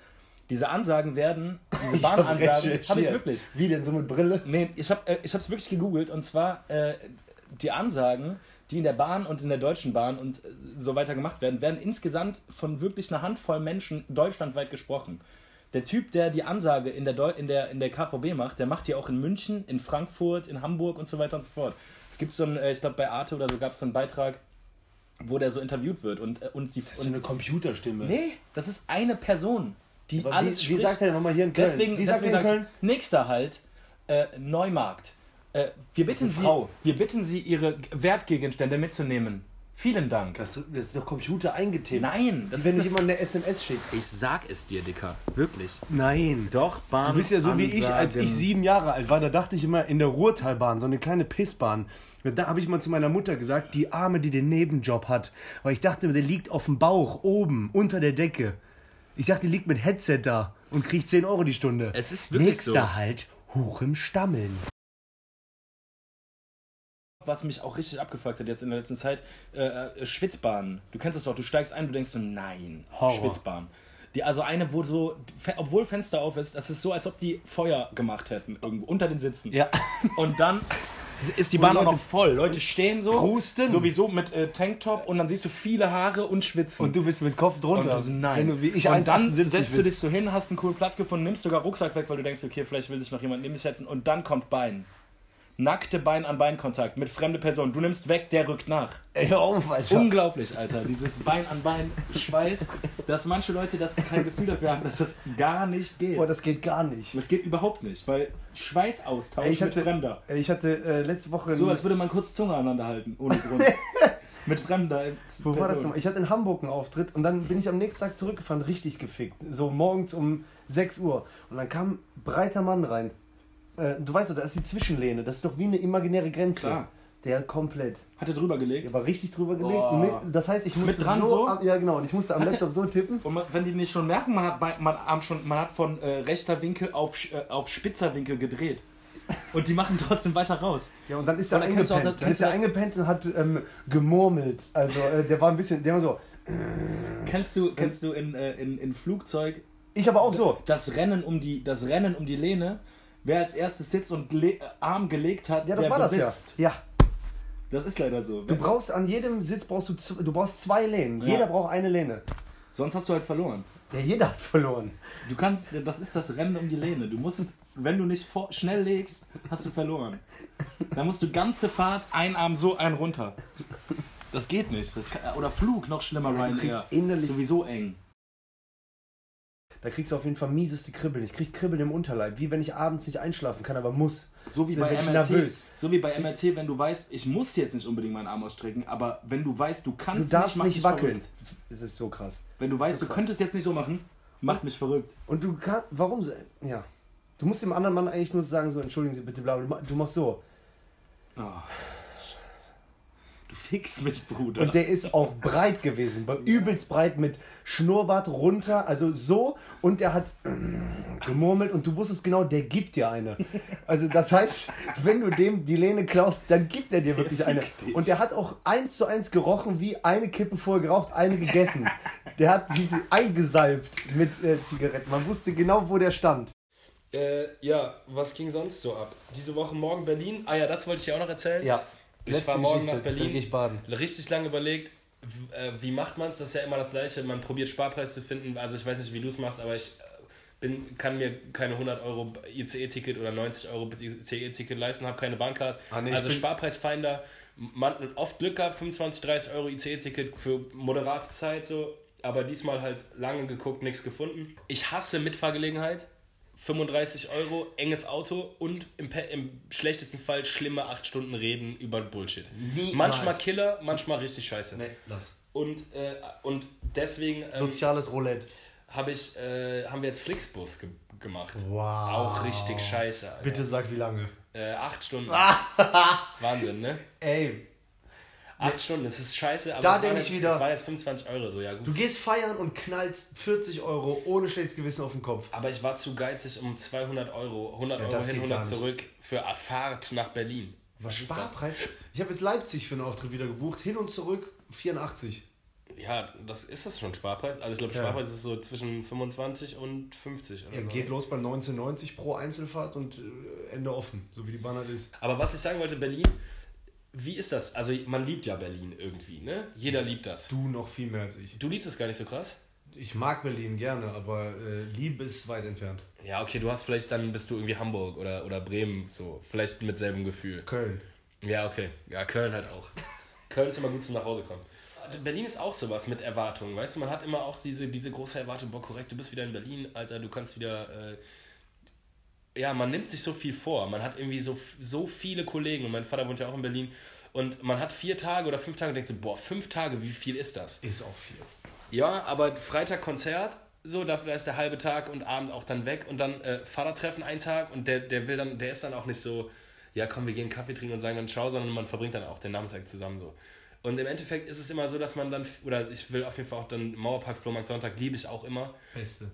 Diese Ansagen werden, diese Ich hab Bahnansagen, habe ich recherchiert. wirklich. Wie denn, so mit Brille? Nee, ich habe äh, ich es wirklich gegoogelt und zwar äh, die Ansagen, die in der Bahn und in der Deutschen Bahn und äh, so weiter gemacht werden, werden insgesamt von wirklich einer Handvoll Menschen deutschlandweit gesprochen. Der Typ, der die Ansage in der, Deu in, der, in der KVB macht, der macht die auch in München, in Frankfurt, in Hamburg und so weiter und so fort. Es gibt so einen, äh, ich glaube bei Arte oder so gab es so einen Beitrag, wo der so interviewt wird und, äh, und die. Das ist eine Und, Computerstimme. nee, das ist eine Person, die Aber alles wie, wie sagt er nochmal hier in Köln? Deswegen, wie sagt deswegen er in Köln? nächster Halt, äh, Neumarkt. Äh, wir, bitten Sie, Frau. wir bitten Sie, Ihre Wertgegenstände mitzunehmen. Vielen Dank. Das, das ist doch Computer eingetippt. Nein, das Wie wenn ist du eine jemand eine SMS schickst. Ich sag es dir, Dicker. Wirklich. Nein. Doch, Bahn. Du bist ja so wie ich, als ich sieben Jahre alt war, da dachte ich immer in der Ruhrtalbahn, so eine kleine Pissbahn. Da habe ich mal zu meiner Mutter gesagt, die Arme, die den Nebenjob hat. Weil ich dachte, der liegt auf dem Bauch, oben, unter der Decke. Ich dachte, die liegt mit Headset da und kriegt 10 Euro die Stunde. Es ist wirklich Nächster so. halt, Huch im Stammeln. Was mich auch richtig abgefuckt hat jetzt in der letzten Zeit, äh, äh, Schwitzbahnen. Du kennst das doch, du steigst ein, du denkst so, nein, Horror. Schwitzbahn. Die, also eine, wo so, obwohl Fenster auf ist, das ist so, als ob die Feuer gemacht hätten, irgendwo unter den Sitzen. Ja. Und dann ist die Bahn auch noch voll. Leute stehen so, Prusten. sowieso mit äh, Tanktop und dann siehst du viele Haare und schwitzen. Und du bist mit Kopf Und drunter. du so, nein. Du wie ich und dann 1,78 setzt du dich so hin, hast einen coolen Platz gefunden, nimmst sogar Rucksack weg, weil du denkst, okay, vielleicht will sich noch jemand neben dich setzen. Und dann kommt Bein. Nackte Bein an Beinkontakt mit fremde Person. Du nimmst weg, der rückt nach. Ey, hör auf, Alter. Unglaublich, Alter. Dieses Bein an Bein Schweiß, dass manche Leute das kein Gefühl dafür haben, dass das gar nicht geht. Boah, das geht gar nicht. Das geht überhaupt nicht, weil Schweißaustausch Ey, ich mit hatte, Fremder. ey, ich hatte äh, letzte Woche... So, als würde man kurz Zunge aneinander halten, ohne Grund. mit Fremder. Wo war das Person. nochmal? Ich hatte in Hamburg einen Auftritt und dann bin ich am nächsten Tag zurückgefahren, richtig gefickt. So morgens um 6 Uhr. Und dann kam ein breiter Mann rein. Äh, du weißt doch, da ist die Zwischenlehne. Das ist doch wie eine imaginäre Grenze. Klar. Der komplett. Hat er drüber gelegt? Der war richtig drüber gelegt. Boah. Das heißt, ich musste Mit dran so, so? Am, ja genau, und ich musste am Hat Laptop so tippen. Und man, wenn die nicht schon merken, man hat, man, haben schon, man hat von äh, rechter Winkel auf, äh, auf spitzer Winkel gedreht. Und die machen trotzdem weiter raus. Ja, und dann ist er auch eingepennt. das- dann ist er eingepennt und hat ähm, gemurmelt. Also äh, der war ein bisschen, der war so. Kennst du, kennst du in, äh, in, in Flugzeug Ich aber auch so. das Rennen um die, das Rennen um die Lehne? Wer als erstes sitzt und le äh, Arm gelegt hat, Ja, das der war das besitzt. ja. Ja. Das ist leider so. Du brauchst an jedem Sitz brauchst du, du brauchst zwei Lehnen. Ja. Jeder braucht eine Lehne. Sonst hast du halt verloren. Ja, jeder hat verloren. Du kannst, das ist das Rennen um die Lehne. Du musst, wenn du nicht vor, schnell legst, hast du verloren. Dann musst du ganze Fahrt ein Arm so, ein runter. Das geht nicht. Das kann, oder Flug, noch schlimmer, du Ryanair. kriegst innerlich- Sowieso eng. Da kriegst du auf jeden Fall mieseste Kribbeln. Ich krieg Kribbeln im Unterleib. Wie wenn ich abends nicht einschlafen kann, aber muss. So wie bei MRT. nervös. So wie bei MRT, wenn du weißt, ich muss jetzt nicht unbedingt meinen Arm ausstrecken, aber wenn du weißt, du kannst Du darfst nicht mich wackeln. Es ist so krass. Wenn du weißt, so du könntest jetzt nicht so machen, macht mich verrückt. Und du kannst. Warum? Ja. Du musst dem anderen Mann eigentlich nur sagen, so, entschuldigen Sie bitte, bla, bla, bla. Du machst so. Du fickst mich, Bruder. Und der ist auch breit gewesen, übelst breit mit Schnurrbart runter, also so. Und der hat gemurmelt und du wusstest genau, der gibt dir eine. Also das heißt, wenn du dem die Lehne klaust, dann gibt er dir wirklich eine. Und der hat auch eins zu eins gerochen, wie eine Kippe vorher geraucht, eine gegessen. Der hat sich eingesalbt mit äh, Zigaretten. Man wusste genau, wo der stand. Äh, ja, was ging sonst so ab? Diese Woche morgen Berlin. Ah ja, das wollte ich dir auch noch erzählen. Ja, Ich letzte war morgen Geschichte, nach Berlin. ich baden. Richtig lange überlegt, äh, wie macht man es? Das ist ja immer das Gleiche. Man probiert Sparpreis zu finden. Also ich weiß nicht, wie du es machst, aber ich äh, bin, kann mir keine 100 Euro ICE-Ticket oder 90 Euro ICE-Ticket leisten, habe keine Bahncard. Ah, nee, also Sparpreisfinder, man oft Glück gehabt, 25, 30 Euro ICE-Ticket für moderate Zeit so. Aber diesmal halt lange geguckt, nichts gefunden. Ich hasse Mitfahrgelegenheit. 35 Euro, enges Auto und im, im schlechtesten Fall schlimme 8 Stunden reden über Bullshit. Niemals. Manchmal Killer, manchmal richtig scheiße. Nee, lass. Und, äh, und deswegen ähm, Soziales Roulette. hab ich, äh, haben wir jetzt Flixbus ge gemacht. Wow. Auch richtig scheiße. Alter. Bitte sag, wie lange. Äh, acht Stunden. Wahnsinn, ne? Ey, Acht Stunden, das ist scheiße, aber Da es, waren denk jetzt, ich wieder- es waren jetzt 25 Euro, so ja gut. du gehst feiern und knallst 40 Euro ohne schlechtes Gewissen auf den Kopf. Aber ich war zu geizig um 200 Euro, 100 Ja, Euro das hin, geht 100 gar nicht. zurück für eine Fahrt nach Berlin. Was das? Sparpreis? Ich habe jetzt Leipzig für einen Auftritt wieder gebucht. Hin und zurück 84. Ja, das ist das schon Sparpreis. Also ich glaube, Ja. Sparpreis ist so zwischen 25 und 50. Oder Er so. geht los bei 1990 pro Einzelfahrt und äh, Ende offen, so wie die Bahn halt ist. Aber was ich sagen wollte, Berlin, wie ist das? Also man liebt ja Berlin irgendwie, ne? Jeder liebt das. Du noch viel mehr als ich. Du liebst es gar nicht so krass? Ich mag Berlin gerne, aber äh, Liebe ist weit entfernt. Ja, okay, du hast vielleicht dann bist du irgendwie Hamburg oder, oder Bremen, so. Vielleicht mit selben Gefühl. Köln. Ja, okay. Ja, Köln halt auch. Köln ist immer gut zum Nachhausekommen. Berlin ist auch sowas mit Erwartungen, weißt du, man hat immer auch diese, diese große Erwartung, boah, korrekt, du bist wieder in Berlin, Alter, du kannst wieder, äh, ja, man nimmt sich so viel vor, man hat irgendwie so, so viele Kollegen und mein Vater wohnt ja auch in Berlin und man hat vier Tage oder fünf Tage und denkt so, boah, fünf Tage, wie viel ist das? Ist auch viel. Ja, aber Freitag Konzert, so, dafür ist der halbe Tag und Abend auch dann weg und dann äh, Vatertreffen einen Tag und der, der will dann, der ist dann auch nicht so, ja komm, wir gehen Kaffee trinken und sagen dann ciao, sondern man verbringt dann auch den Nachmittag zusammen so. Und im Endeffekt ist es immer so, dass man dann, oder ich will auf jeden Fall auch dann Mauerpark, Flohmarkt, Sonntag liebe ich auch immer. Beste.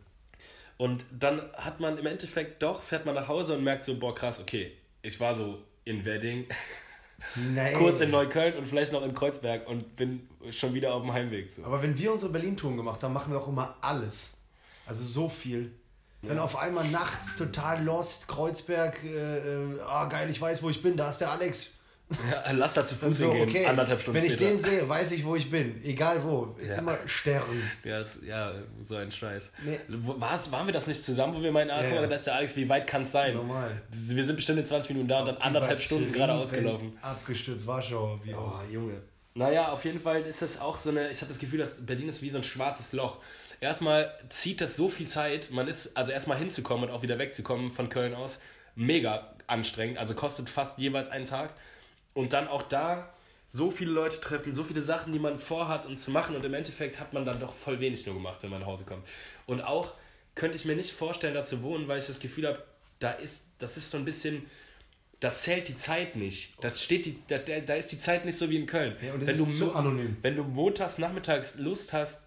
Und dann hat man im Endeffekt doch, fährt man nach Hause und merkt so, boah krass, okay, ich war so in Wedding, Nee. kurz in Neukölln und vielleicht noch in Kreuzberg und bin schon wieder auf dem Heimweg. So. Aber wenn wir unsere Berlin-Touren gemacht haben, machen wir auch immer alles. Also so viel. Dann auf einmal nachts total lost, Kreuzberg, äh, äh, ah geil, ich weiß, wo ich bin, da ist der Alex. Ja, lass da zu Fuß so, hingehen, okay, anderthalb Stunden wenn ich später. den sehe, weiß ich, wo ich bin. Egal wo. Ja. Immer Stern. Ja, das, ja, so ein Scheiß. Nee. War's, waren wir das nicht zusammen, wo wir meinen, ah, guck mal, ja. da ist der Alex, wie weit kann es sein? Normal. Wir sind bestimmt in 20 Minuten da und dann anderthalb Stunden geradeaus gelaufen. Abgestürzt, Warschau, wie Oh, oft. Junge. Naja, auf jeden Fall ist das auch so eine, ich habe das Gefühl, dass Berlin ist wie so ein schwarzes Loch. Erstmal zieht das so viel Zeit, man ist, also erstmal hinzukommen und auch wieder wegzukommen von Köln aus, mega anstrengend, also kostet fast jeweils einen Tag. Und dann auch da so viele Leute treffen, so viele Sachen, die man vorhat und zu machen und im Endeffekt hat man dann doch voll wenig nur gemacht, wenn man nach Hause kommt. Und auch könnte ich mir nicht vorstellen, da zu wohnen, weil ich das Gefühl habe, da ist, das ist so ein bisschen, da zählt die Zeit nicht. Das steht die, da, da ist die Zeit nicht so wie in Köln. Ja, wenn, du, so anonym. wenn du montags nachmittags Lust hast,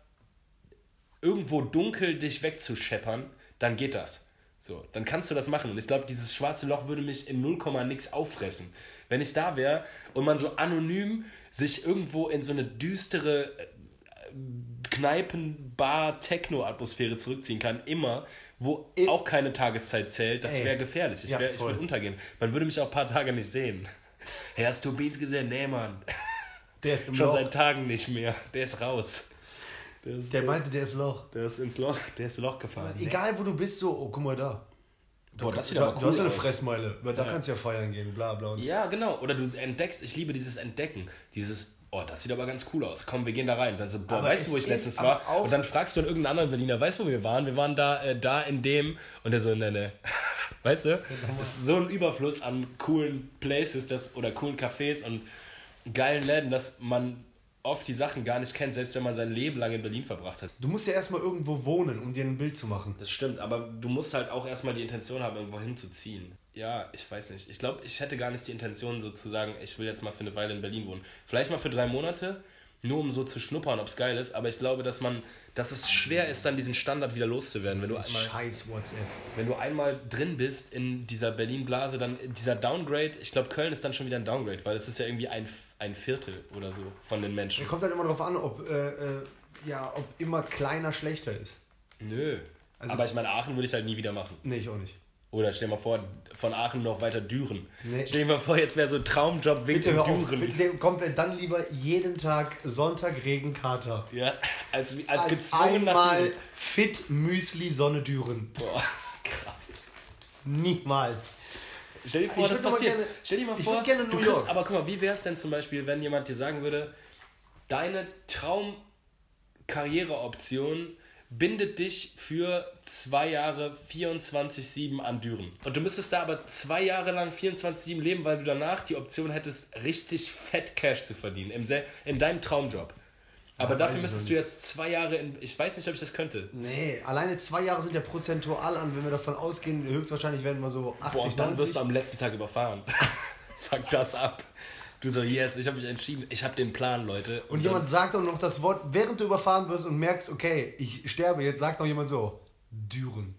irgendwo dunkel dich wegzuscheppern, dann geht das. So, dann kannst du das machen. Und ich glaube, dieses schwarze Loch würde mich in 0, nix auffressen. Wenn ich da wäre und man so anonym sich irgendwo in so eine düstere äh, Kneipen-Bar-Techno-Atmosphäre zurückziehen kann, immer, wo auch keine Tageszeit zählt, das wäre gefährlich. Ich, Ja, wär, ich voll. würde untergehen. Man würde mich auch ein paar Tage nicht sehen. Hey, hast du Beans gesehen? Nee, Mann. Der ist im Schon Loch. seit Tagen nicht mehr. Der ist raus. Der ist, Der meinte, der ist Loch. der ist ins Loch, der ist Loch gefallen. Egal wo du bist, so, oh, guck mal da. Boah, das sieht Da, aber du cool hast eine aus. Fressmeile. Da Ja. kannst du ja feiern gehen, bla bla. Und Ja, genau. Oder du entdeckst, ich liebe dieses Entdecken. Dieses, oh, das sieht aber ganz cool aus. Komm, wir gehen da rein. Dann so, boah, Aber weißt du, wo ich letztens war? Und dann fragst du dann irgendeinen anderen Berliner, weißt du, wo wir waren? Wir waren da, äh, da in dem. Und der so, ne, ne. Weißt du? Das ist so ein Überfluss an coolen Places das, oder coolen Cafés und geilen Läden, dass man oft die Sachen gar nicht kennt, selbst wenn man sein Leben lang in Berlin verbracht hat. Du musst ja erstmal irgendwo wohnen, um dir ein Bild zu machen. Das stimmt, aber du musst halt auch erstmal die Intention haben, irgendwo hinzuziehen. Ja, ich weiß nicht. Ich glaube, ich hätte gar nicht die Intention, so zu sagen, ich will jetzt mal für eine Weile in Berlin wohnen. Vielleicht mal für drei Monate, nur um so zu schnuppern, ob es geil ist. Aber ich glaube, dass man, dass es schwer ist, dann diesen Standard wieder loszuwerden. Wenn du einmal, Scheiß WhatsApp. wenn du einmal drin bist in dieser Berlin-Blase, dann dieser Downgrade, ich glaube, Köln ist dann schon wieder ein Downgrade, weil es ist ja irgendwie ein, ein Viertel oder so von den Menschen. Kommt halt immer darauf an, ob, äh, äh, ja, ob immer kleiner schlechter ist. Nö. Also- aber ich meine, Aachen würde ich halt nie wieder machen. Nee, ich auch nicht. Oder stell dir mal vor, von Aachen noch weiter Düren. Nee. Stell dir mal vor, jetzt wäre so ein Traumjob Weg Bitte hör auf. Düren. Bitte, kommt dann lieber jeden Tag Sonntag Regenkater. Ja, als, als, Als gezwungen nach einmal Düren. fit Müsli Sonne Düren. Boah, krass. Niemals. Stell dir vor, Ich das passiert. gerne- Stell dir mal vor, gerne du New kriegst, York. aber guck mal, wie wäre es denn zum Beispiel, wenn jemand dir sagen würde, deine Traumkarriereoption bindet dich für zwei Jahre 24-7 an Düren. Und du müsstest da aber zwei Jahre lang 24-7 leben, weil du danach die Option hättest, richtig fett Cash zu verdienen in, sel- in deinem Traumjob. Aber Ja, dafür müsstest du jetzt zwei Jahre in. Ich weiß nicht, ob ich das könnte. Nee, alleine zwei Jahre sind ja prozentual an, wenn wir davon ausgehen, höchstwahrscheinlich werden wir so 80, Boah, und dann wirst 90. du am letzten Tag überfahren. Fuck das ab. Du so, yes, ich habe mich entschieden. Ich habe den Plan, Leute. Und jemand sagt auch noch das Wort, während du überfahren wirst und merkst, okay, ich sterbe jetzt, sagt noch jemand so, Düren.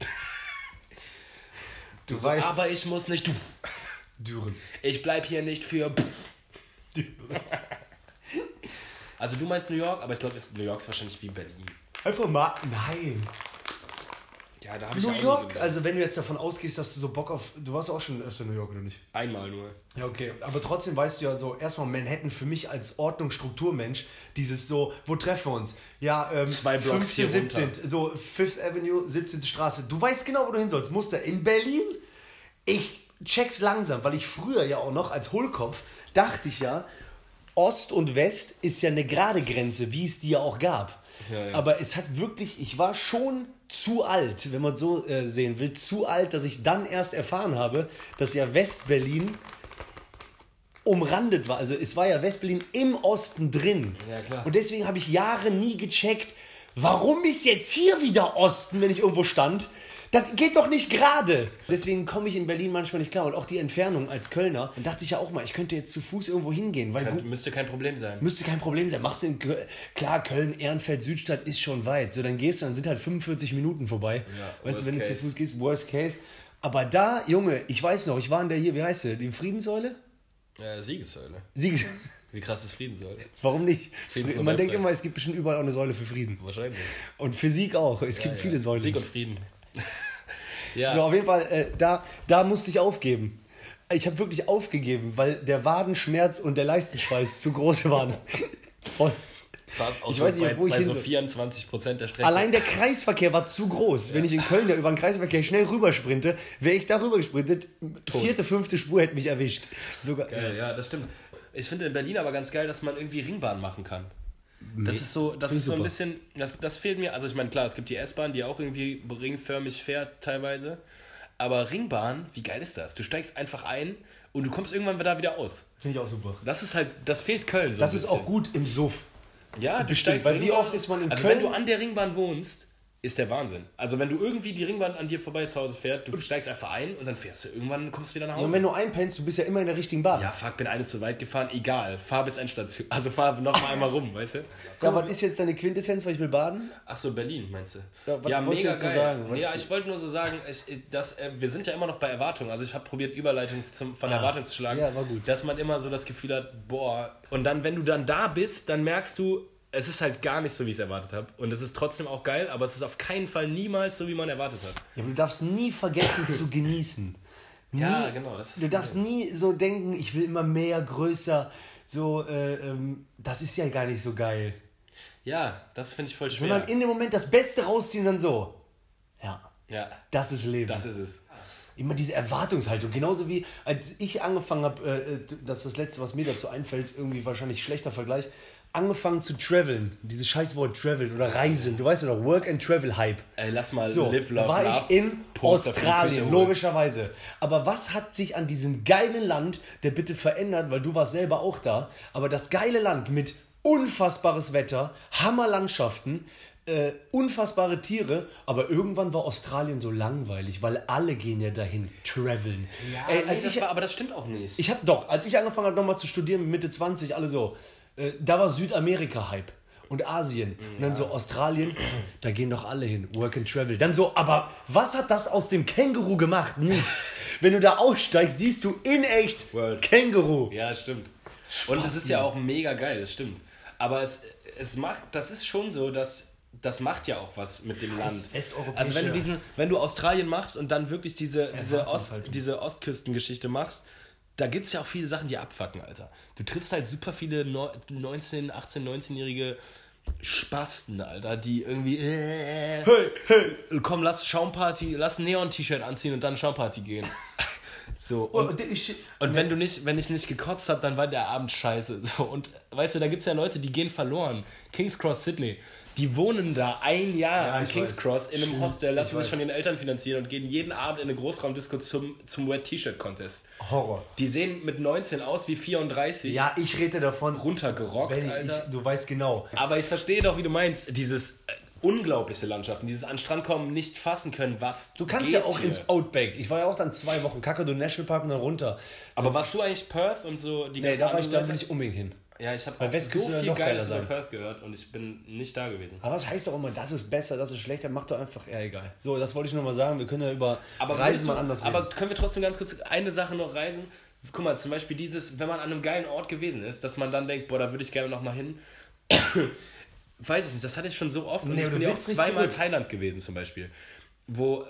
Du so, weißt, aber ich muss nicht. Du. Düren. Ich bleib hier nicht für. Also du meinst New York, aber ich glaube, New York ist wahrscheinlich wie Berlin. Einfach mal, nein. Ja, da habe New York, also wenn du jetzt davon ausgehst, dass du so Bock auf, du warst auch schon öfter in New York, oder nicht? einmal nur. Ja, okay. Aber trotzdem weißt du ja so, erstmal Manhattan für mich als Ordnung, Strukturmensch, dieses so, wo treffen wir uns? Ja, ähm, Zwei Blocks 5. hier 17. runter. So, Fifth Avenue, 17. Straße. Du weißt genau, wo du hin sollst. Muster in Berlin. Ich check's langsam, weil ich früher ja auch noch als Hohlkopf dachte ich ja, Ost und West ist ja eine gerade Grenze, wie es die ja auch gab. Ja, ja. Aber es hat wirklich, ich war schon zu alt, wenn man so äh, sehen will, zu alt, dass ich dann erst erfahren habe, dass ja West-Berlin umrandet war. Also es war ja West-Berlin im Osten drin. Ja, klar. Und deswegen habe ich Jahre nie gecheckt, warum ist jetzt hier wieder Osten, wenn ich irgendwo stand? Das geht doch nicht gerade. Deswegen komme ich in Berlin manchmal nicht klar. Und auch die Entfernung als Kölner, dann dachte ich ja auch mal, ich könnte jetzt zu Fuß irgendwo hingehen, weil gut, Müsste kein Problem sein. Müsste kein Problem sein. Machst du in Köln, klar, Köln, Ehrenfeld, Südstadt ist schon weit. So, dann gehst du, dann sind halt 45 Minuten vorbei. weißt worst du, wenn du zu case. Fuß gehst, worst case. Aber da, Junge, ich weiß noch, ich war in der hier, wie heißt sie? Die Friedenssäule? Äh, Siegessäule. Sieg Wie krass ist Friedenssäule? Warum nicht? Friedens- Man denkt immer, es gibt bestimmt überall auch eine Säule für Frieden. Wahrscheinlich. Und für Sieg auch. Es gibt viele Säulen. Sieg und Frieden. ja. So, auf jeden Fall, äh, da, da musste ich aufgeben. Ich habe wirklich aufgegeben, weil der Wadenschmerz und der Leistenschweiß zu groß waren. Voll. Auch Ich so weiß nicht, bei, wo ich bei so soll. 24 Prozent der Strecke. Allein der Kreisverkehr war zu groß. Wenn ich in Köln ja über den Kreisverkehr schnell rübersprinte, wäre ich da rübergesprintet. Vierte, fünfte Spur hätte mich erwischt. Sogar, Geil, ja, das stimmt. Ich finde in Berlin aber ganz geil, dass man irgendwie Ringbahn machen kann. Das ist so, das ist so ein bisschen, das, das fehlt mir. Also ich meine, klar, es gibt die S-Bahn, die auch irgendwie ringförmig fährt teilweise. Aber Ringbahn, wie geil ist das? Du steigst einfach ein und du kommst irgendwann da wieder aus. Finde ich auch super. Das ist halt, das fehlt Köln. So Das ist bisschen. auch gut im Suff. Ja, du Bestimmt, steigst weil wie oft ist man in also Köln? wenn du an der Ringbahn wohnst, ist der Wahnsinn. Also wenn du irgendwie die Ringbahn an dir vorbei zu Hause fährt, du steigst einfach ein und dann fährst du irgendwann, kommst du wieder nach Hause. Und wenn du einpennst, du bist ja immer in der richtigen Bahn. ja, fuck, bin eine zu weit gefahren, egal. Fahr bis Endstation. Also fahr noch mal einmal rum, weißt du? Ja, was ist jetzt deine Quintessenz, weil ich will baden? Ach so, Berlin, meinst du? Ja, was wolltest du jetzt so sagen? Ja, ich wollte nur so sagen, ich, ich- dass, äh, wir sind ja immer noch bei Erwartung. Also ich habe probiert, Überleitung zum, von Erwartung zu schlagen. Ah. Ja, war gut. Dass man immer so das Gefühl hat, boah. Und dann, wenn du dann da bist, dann merkst du, es ist halt gar nicht so, wie ich es erwartet habe. Und es ist trotzdem auch geil, aber es ist auf keinen Fall niemals so, wie man erwartet hat. Ja, aber du darfst nie vergessen zu genießen. Nie, Ja, genau, du darfst nie so denken, ich will immer mehr, größer. So, äh, ähm, das ist ja gar nicht so geil. Ja, das finde ich voll schwer. Sondern in dem Moment das Beste rausziehen und dann so. Ja, ja, das ist Leben. das ist es. Immer diese Erwartungshaltung. Genauso wie als ich angefangen habe, äh, das ist das Letzte, was mir dazu einfällt, irgendwie wahrscheinlich schlechter Vergleich, angefangen zu traveln. Dieses Scheißwort traveln oder reisen. Du weißt ja noch, Work and Travel Hype. Ey, lass mal So, live, love, war love ich in Poster Australien, logischerweise. Aber was hat sich an diesem geilen Land, der bitte verändert, weil du warst selber auch da, aber das geile Land mit unfassbares Wetter, Hammerlandschaften, äh, unfassbare Tiere, aber irgendwann war Australien so langweilig, weil alle gehen ja dahin, traveln. Ey, als ich, war, aber das stimmt auch nicht. ich habe doch, als ich angefangen habe nochmal zu studieren, mit Mitte 20, alle so, äh, da war Südamerika-Hype. Und Asien. Und dann so Australien, da gehen doch alle hin. Work and Travel. Dann so, aber was hat das aus dem Känguru gemacht? Nichts. Wenn du da aussteigst, siehst du in echt World. Känguru. Ja, stimmt. Und das ist ja auch mega geil, das stimmt. Aber es, es macht, das ist schon so, dass das macht ja auch was mit dem Land. Also wenn du diesen, wenn du Australien machst und dann wirklich diese, diese. Ost, diese Ostküstengeschichte machst, da gibt es ja auch viele Sachen, die abfacken, Alter. Du triffst halt super viele Neu- 19, 18, 19-jährige Spasten, Alter, die irgendwie äh, hey, hey. komm, lass Schaumparty, lass ein Neon-T-Shirt anziehen und dann Schaumparty gehen. So, und, Und ich, und wenn du nicht, wenn ich nicht gekotzt habe, dann war der Abend scheiße. So, und weißt du, da gibt es ja Leute, die gehen verloren. King's Cross Sydney. Die wohnen da ein Jahr Ja, in King's weiß. Cross in einem Stimmt, Hostel, lassen ich sich von ihren Eltern finanzieren und gehen jeden Abend in eine Großraumdisco zum, zum Wet T-Shirt Contest. Horror. Die sehen mit 19 aus wie 34, Ja, ich rede davon. runtergerockt, ich, Alter. ich, du weißt genau. Aber ich verstehe doch, wie du meinst, dieses äh, unglaubliche Landschaften, dieses an Strand kommen, nicht fassen können, was Du kannst ja auch hier. ins Outback. Ich war ja auch dann zwei Wochen Kakadu Nationalpark und dann runter. Aber warst du eigentlich Perth und so die Nee, ganze da, war ich, da Seite? ich unbedingt hin. Ja, ich habe so viel noch geiler Geiles über sein. Perth gehört und ich bin nicht da gewesen. Aber was heißt doch immer, das ist besser, das ist schlechter, macht doch einfach, ja egal. So, das wollte ich nur mal sagen, wir können ja über Aber Reisen würdest mal du- anders reden. Aber können wir trotzdem ganz kurz eine Sache noch reisen? Guck mal, zum Beispiel dieses, wenn man an einem geilen Ort gewesen ist, dass man dann denkt, boah, da würde ich gerne noch mal hin. Weiß ich nicht, das hatte ich schon so oft. Und Nee, ich bin du ja auch zweimal. Thailand gewesen zum Beispiel. Wo,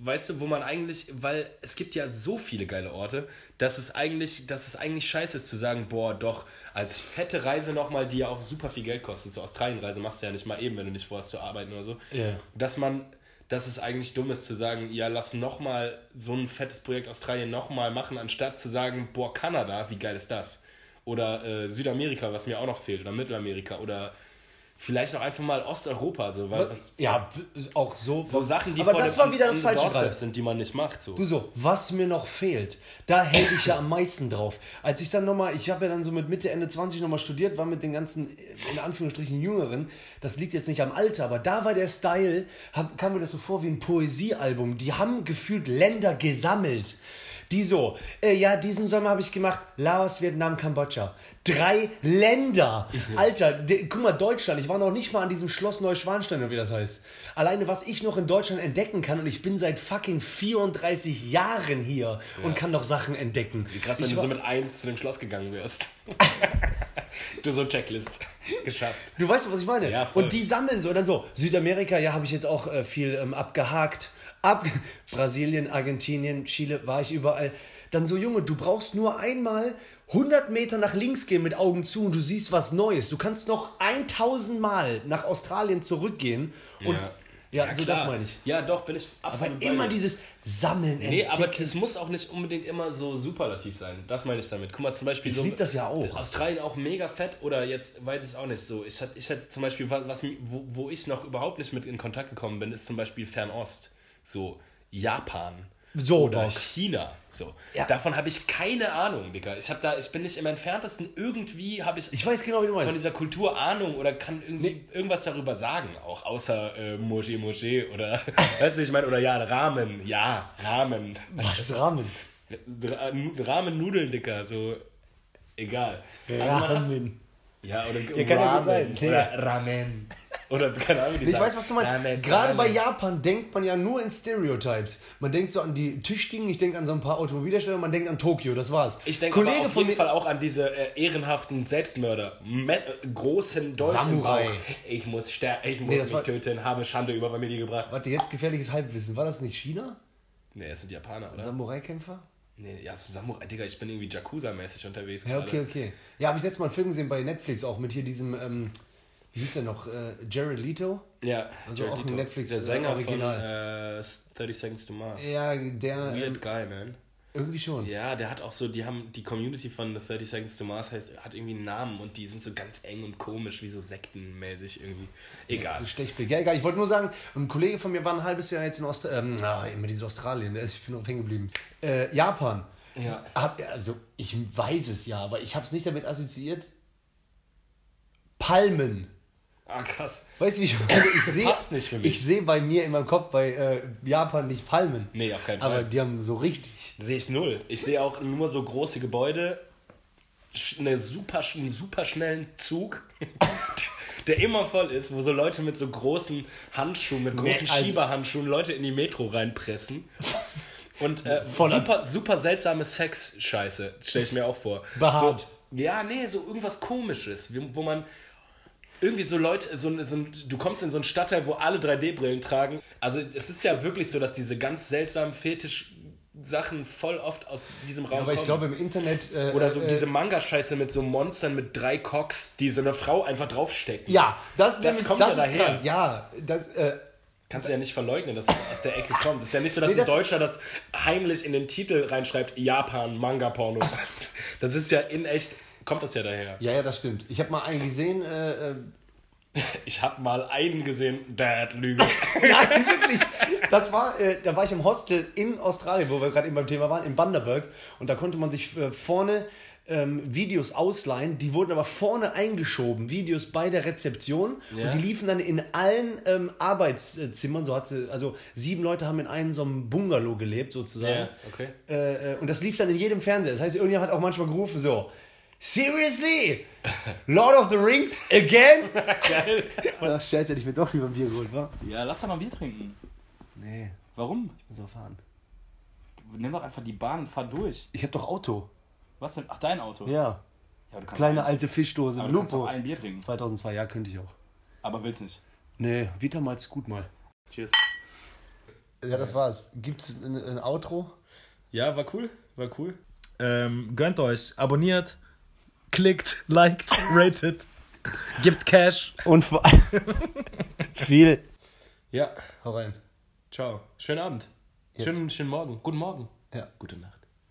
weißt du, wo man eigentlich, weil es gibt ja so viele geile Orte, dass es eigentlich, dass es eigentlich scheiße ist zu sagen, boah, doch, als fette Reise nochmal, die ja auch super viel Geld kosten. Zur Australienreise machst du ja nicht mal eben, wenn du nicht vorhast zu arbeiten oder so. Ja. Dass man, dass es eigentlich dumm ist zu sagen, ja, lass nochmal so ein fettes Projekt Australien nochmal machen, anstatt zu sagen, boah, Kanada, wie geil ist das? Oder äh, Südamerika, was mir auch noch fehlt, oder Mittelamerika, oder vielleicht auch einfach mal Osteuropa, so, weil was, ja, auch so. so Sachen, die aber vor das war wieder das falsche Greif. sind, die man nicht macht. So. Du so, was mir noch fehlt, da hält ich ja am meisten drauf. Als ich dann nochmal, ich habe ja dann so mit Mitte, Ende 20 nochmal studiert, war mit den ganzen, in Anführungsstrichen, Jüngeren, das liegt jetzt nicht am Alter, aber da war der Style, hab, kam mir das so vor wie ein Poesiealbum. Die haben gefühlt Länder gesammelt. Die so, äh, ja, diesen Sommer habe ich gemacht, Laos, Vietnam, Kambodscha. Drei Länder. Alter, de, guck mal, Deutschland, ich war noch nicht mal an diesem Schloss Neuschwanstein, oder wie das heißt. Alleine, was ich noch in Deutschland entdecken kann, und ich bin seit fucking 34 Jahren hier und kann noch Sachen entdecken. Wie krass, wenn ich du so mit eins zu dem Schloss gegangen wärst. du so Checklist geschafft. Du weißt, was ich meine? Ja, und die sammeln so, und dann so, Südamerika, ja, habe ich jetzt auch äh, viel ähm, abgehakt. Ab Brasilien, Argentinien, Chile, war ich überall. Dann so, Junge, du brauchst nur einmal 100 Meter nach links gehen mit Augen zu und du siehst was Neues. Du kannst noch 1000 Mal nach Australien zurückgehen und ja, so das meine ich. Ja, doch, bin ich Aber absolut bei immer dir. dieses Sammeln, Nee, aber entdecken. es muss auch nicht unbedingt immer so superlativ sein. Das meine ich damit. Guck mal, zum Beispiel Ich so. lieb das ja auch. Australien auch mega fett oder jetzt weiß ich auch nicht so. Ich hatte ich zum Beispiel, was, wo, wo ich noch überhaupt nicht mit in Kontakt gekommen bin, ist zum Beispiel Fernost. So Japan. So oder doch. China. So. Ja. Davon habe ich keine Ahnung, Digga. Ich, hab da, ich bin nicht im entferntesten irgendwie, habe ich, Ich weiß genau, wie du von meinst. dieser Kultur Ahnung oder kann irgendwie irgendwas darüber sagen, auch außer äh, Moje Moje oder, weißt du, ich meine, oder ja, Ramen, ja, Ramen. Was Rahmen? Ra- Nu- Ramen-Nudeln, Dicker, so, egal. Also man hat, Rahmen. ja, oder Ja, kann ja gut sein. Oder Ramen. Oder keine Ahnung, Ich sagen. weiß, was du meinst. Ramen, Gerade bei. Japan denkt man ja nur in Stereotypes. Man denkt so an die Tüchtigen, ich denke an so ein paar Automobilhersteller, man denkt an Tokio, das war's. Ich denke auf von jeden mir, Fall auch an diese äh, ehrenhaften Selbstmörder. Me äh, großen deutschen Samurai. Bauch. Ich muss, ster ich muss Nee, das mich war- töten, habe Schande über Familie gebracht. Warte, jetzt gefährliches Halbwissen. War das nicht China? Nee, es sind Japaner, oder? Samurai-Kämpfer? Nee, ja, Samurai, Digga, ich bin irgendwie Yakuza-mäßig unterwegs Ja, gerade. okay, okay. Ja, habe ich letztes Mal einen Film gesehen bei Netflix, auch mit hier diesem, ähm, wie hieß der noch? Äh, Jared Leto? Ja, Also Jared auch ein Leto. Netflix, Der äh, Sänger Original. von äh, 30 Seconds to Mars. Ja, der. Weird Ähm, guy, man. irgendwie schon. Ja, der hat auch so, die haben, die Community von 30 Seconds to Mars heißt, hat irgendwie einen Namen und die sind so ganz eng und komisch, wie so sektenmäßig irgendwie. Egal. So Stechblick. Ja, egal. Ich wollte nur sagen, ein Kollege von mir war ein halbes Jahr jetzt in Ost ähm, ah, immer dieses Australien, der ist- ich bin noch hängen geblieben. Äh, Japan. Ja. Hab, also, ich weiß es ja, aber ich habe es nicht damit assoziiert. Palmen. Ah, krass. Weißt du, wie ich meine? Ich sehe nicht für mich. ich sehe bei mir in meinem Kopf bei äh, Japan nicht Palmen. Nee, auf keinen Aber Fall. die haben so richtig. Sehe ich null. Ich sehe auch nur so große Gebäude, eine super, einen super schnellen Zug, der immer voll ist, wo so Leute mit so großen Handschuhen, mit großen also- Schieberhandschuhen Leute in die Metro reinpressen. Und äh, super, super seltsame Sex-Scheiße, stelle ich mir auch vor. Behaart. So, ja, nee, so irgendwas komisches, wo man irgendwie so Leute, so, ein- so, ein- du kommst in so einen Stadtteil, wo alle 3D-Brillen tragen. Also es ist ja wirklich so, dass diese ganz seltsamen Fetisch-Sachen voll oft aus diesem Raum Aber ich kommen. glaube im Internet. Äh, Oder so äh, diese Manga-Scheiße mit so Monstern mit drei Cocks, die so eine Frau einfach draufstecken. Ja, das, Das nämlich- kommt das ja daher. krank. Ja, das. Äh, Kannst du ja nicht verleugnen, dass das aus der Ecke kommt. Es ist ja nicht so, dass Nee, ein das- Deutscher das heimlich in den Titel reinschreibt, Japan, Manga-Porno. Das ist ja in echt, kommt das ja daher. ja, ja, das stimmt. Ich habe mal einen gesehen. Äh, äh, Ich hab mal einen gesehen, Dad, Lüge. Nein, wirklich. Das war, äh, da war ich im Hostel in Australien, wo wir gerade eben beim Thema waren, in Bundaberg. Und da konnte man sich äh, vorne ähm, Videos ausleihen. Die wurden aber vorne eingeschoben, Videos bei der Rezeption. Ja. Und die liefen dann in allen ähm, Arbeitszimmern. So hat sie, also sieben Leute haben in einem so einem Bungalow gelebt, sozusagen. Ja, okay. Äh, äh, und das lief dann in jedem Fernseher. Das heißt, irgendjemand hat auch manchmal gerufen so, Seriously? Lord of the Rings again? Geil. Ach, scheiße, hätte ich mir doch lieber ein Bier geholt, wa? Ja, lass doch mal Bier trinken. Nee, Warum? ich muss auch fahren. Nimm doch einfach die Bahn und fahr durch. Ich hab doch Auto. Was denn? Ach, dein Auto? Ja. Ja, aber du kannst Kleine ein, alte Fischdose. aber du kannst Lupo. doch ein Bier trinken. 2002, ja, könnte ich auch. Aber willst nicht. Nee, Vita mal's gut mal. Cheers. Ja, das war's. Gibt's ein, ein Outro? Ja, war cool. War cool. Ähm, gönnt euch. Abonniert. Klickt. Liked. Rated. Gibt Cash. Und vor viel. Ja. Hau rein. Ciao. Schönen Abend. Yes. Schönen, schönen Morgen. Guten Morgen. Ja. Gute Nacht.